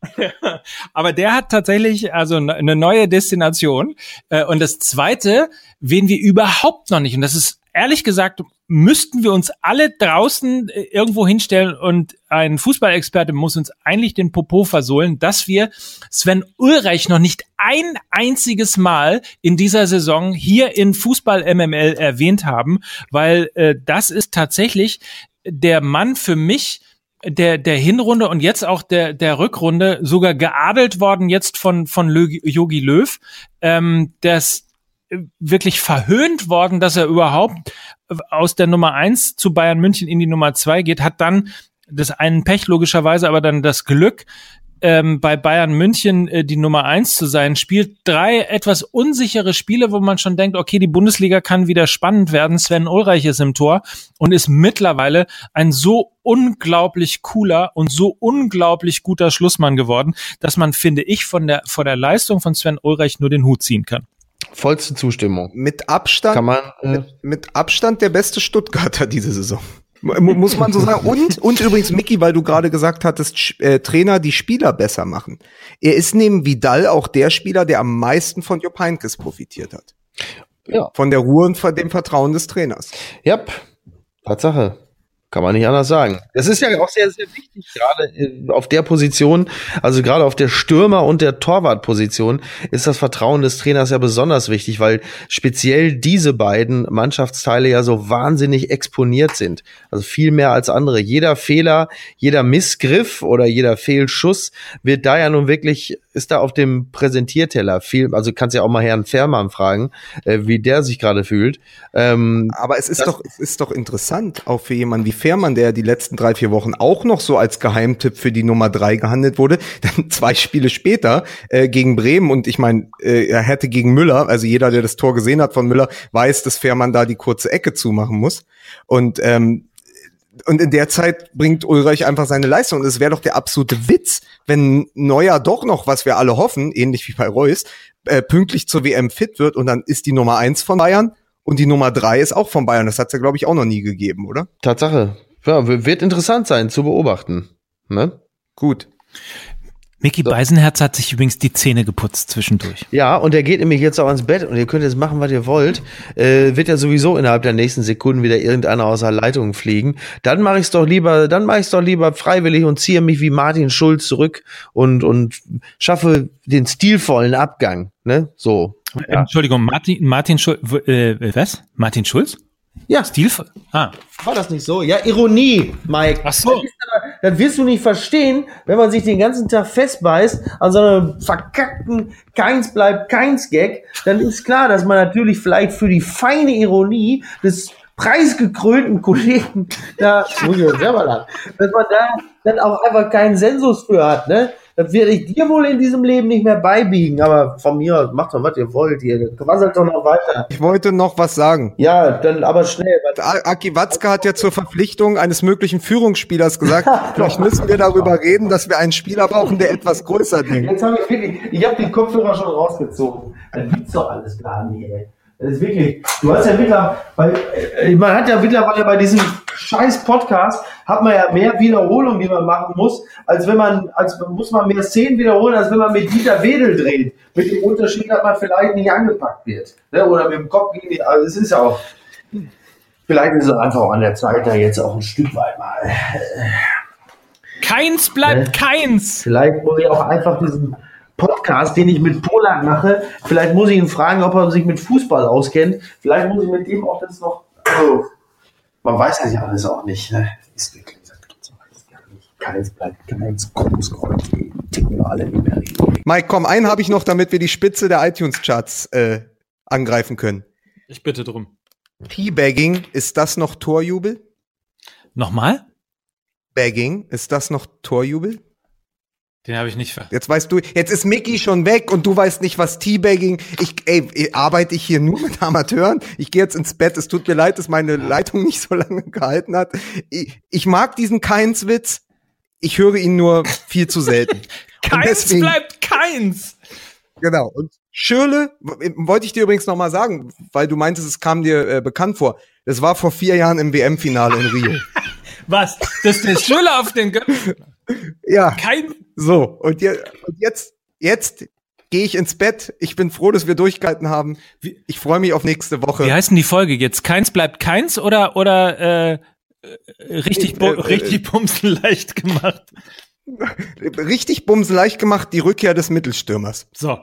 *laughs* Aber der hat tatsächlich also eine neue Destination. Äh, und das Zweite, wen wir überhaupt noch nicht, und das ist ehrlich gesagt, müssten wir uns alle draußen äh, irgendwo hinstellen und ein Fußballexperte muss uns eigentlich den Popo versohlen, dass wir Sven Ulreich noch nicht ein einziges Mal in dieser Saison hier in Fußball MML erwähnt haben, weil äh, das ist tatsächlich der Mann für mich, der, der Hinrunde und jetzt auch der, der Rückrunde sogar geadelt worden jetzt von, von Yogi Löw, ähm, das wirklich verhöhnt worden, dass er überhaupt aus der Nummer eins zu Bayern München in die Nummer zwei geht, hat dann das einen Pech logischerweise, aber dann das Glück, ähm, bei Bayern München äh, die Nummer eins zu sein, spielt drei etwas unsichere Spiele, wo man schon denkt, okay, die Bundesliga kann wieder spannend werden. Sven Ulreich ist im Tor und ist mittlerweile ein so unglaublich cooler und so unglaublich guter Schlussmann geworden, dass man, finde ich, von der, vor der Leistung von Sven Ulreich nur den Hut ziehen kann. Vollste Zustimmung. Mit Abstand, kann man, äh, mit, mit Abstand der beste Stuttgarter diese Saison. Muss man so sagen. Und, und übrigens, Mickey, weil du gerade gesagt hattest, äh, Trainer die Spieler besser machen. Er ist neben Vidal auch der Spieler, der am meisten von Jupp Heynckes profitiert hat. Ja. Von der Ruhe und von dem Vertrauen des Trainers. Ja, Tatsache. Kann man nicht anders sagen. Das ist ja auch sehr, sehr wichtig, gerade auf der Position, also gerade auf der Stürmer- und der Torwartposition ist das Vertrauen des Trainers ja besonders wichtig, weil speziell diese beiden Mannschaftsteile ja so wahnsinnig exponiert sind. Also viel mehr als andere. Jeder Fehler, jeder Missgriff oder jeder Fehlschuss wird da ja nun wirklich ist da auf dem Präsentierteller viel, also kannst ja auch mal Herrn Fährmann fragen, äh, wie der sich gerade fühlt. Ähm, Aber es ist doch, es ist doch interessant, auch für jemanden wie Fährmann, der die letzten drei, vier Wochen auch noch so als Geheimtipp für die Nummer drei gehandelt wurde, *laughs* dann zwei Spiele später äh, gegen Bremen und ich meine, äh, er hätte gegen Müller, also jeder, der das Tor gesehen hat von Müller, weiß, dass Fährmann da die kurze Ecke zumachen muss. Und ähm, und in der Zeit bringt Ulreich einfach seine Leistung. Und es wäre doch der absolute Witz, wenn Neuer doch noch, was wir alle hoffen, ähnlich wie bei Reus, äh, pünktlich zur WM fit wird und dann ist die Nummer eins von Bayern und die Nummer drei ist auch von Bayern. Das hat's ja, glaube ich, auch noch nie gegeben, oder? Tatsache. Ja, wird interessant sein zu beobachten. Ne? Gut. Mickey Beisenherz hat sich übrigens die Zähne geputzt zwischendurch. Ja, und er geht nämlich jetzt auch ins Bett und ihr könnt jetzt machen, was ihr wollt. Äh, wird ja sowieso innerhalb der nächsten Sekunden wieder irgendeiner aus der Leitung fliegen. Dann mache ich es doch lieber, dann mache ich es doch lieber freiwillig und ziehe mich wie Martin Schulz zurück und und schaffe den stilvollen Abgang. Ne, so. Ja. Entschuldigung, Martin Martin Schulz, äh, was? Martin Schulz? Ja. Stilvoll. Ah. War das nicht so? Ja, Ironie, Mike. Ach so. Das wirst du nicht verstehen, wenn man sich den ganzen Tag festbeißt an so einem verkackten Keins bleibt keins Gag, dann ist klar, dass man natürlich vielleicht für die feine Ironie des preisgekrönten Kollegen da, muss ich selber lang, dass man da dann auch einfach keinen Sensus für hat, ne? Das werde ich dir wohl in diesem Leben nicht mehr beibiegen, aber von mir aus, macht doch, was ihr wollt, ihr quasselt doch noch weiter. Ich wollte noch was sagen. Ja, dann aber schnell. Aki Watzke hat ja zur Verpflichtung eines möglichen Führungsspielers gesagt, *laughs* vielleicht müssen wir darüber reden, dass wir einen Spieler brauchen, der etwas größer denkt. Jetzt habe ich wirklich, ich habe den Kopfhörer schon rausgezogen. Dann gibt's doch alles gar nicht, ey. Das ist wirklich, du hast ja mittlerweile, äh, man hat ja mittlerweile bei diesem scheiß Podcast, hat man ja mehr Wiederholungen, die man machen muss, als wenn man, als muss man mehr Szenen wiederholen, als wenn man mit Dieter Wedel dreht. Mit dem Unterschied, dass man vielleicht nicht angepackt wird. Ne? Oder mit dem Kopf gegen die, also es ist ja auch, vielleicht ist es einfach auch an der Zeit, da jetzt auch ein Stück weit mal. Keins bleibt Ne? keins. Vielleicht muss ich auch einfach diesen Podcast, den ich mit Polak mache, vielleicht muss ich ihn fragen, ob er sich mit Fußball auskennt. Vielleicht muss ich mit dem auch das noch. Oh, man weiß das ja alles auch nicht. Ne? Ist wirklich, das gibt's doch alles gar nicht. Keins bleibt keins Großkreuz. Die ticken wir alle nicht mehr richtig. Mike, komm, einen habe ich noch, damit wir die Spitze der iTunes-Charts äh, angreifen können. Ich bitte drum. Teabagging, ist das noch Torjubel? Nochmal? Bagging, ist das noch Torjubel? Den habe ich nicht ver. Jetzt weißt du, jetzt ist Mickey schon weg und du weißt nicht, was Teabagging. Ich, ey, arbeite ich hier nur mit Amateuren? Ich gehe jetzt ins Bett. Es tut mir leid, dass meine Leitung nicht so lange gehalten hat. Ich, ich mag diesen Keins-Witz. Ich höre ihn nur viel zu selten. *laughs* Keins deswegen- bleibt keins. Genau. Und Schürle, w- wollte ich dir übrigens noch mal sagen, weil du meintest, es kam dir äh, bekannt vor. Das war vor vier Jahren im WM-Finale in Rio. *laughs* Was? Das der Schüler auf den Gö *laughs* ja, Kein. so. Und, je, und jetzt, jetzt gehe ich ins Bett. Ich bin froh, dass wir durchgehalten haben. Ich freue mich auf nächste Woche. Wie heißt denn die Folge jetzt? Keins bleibt keins oder oder äh, äh, richtig bu Äh, äh, richtig bumsen leicht gemacht? *laughs* Richtig bumsen leicht gemacht, die Rückkehr des Mittelstürmers. So.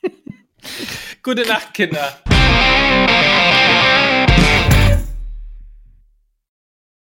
*laughs* Gute Nacht, Kinder.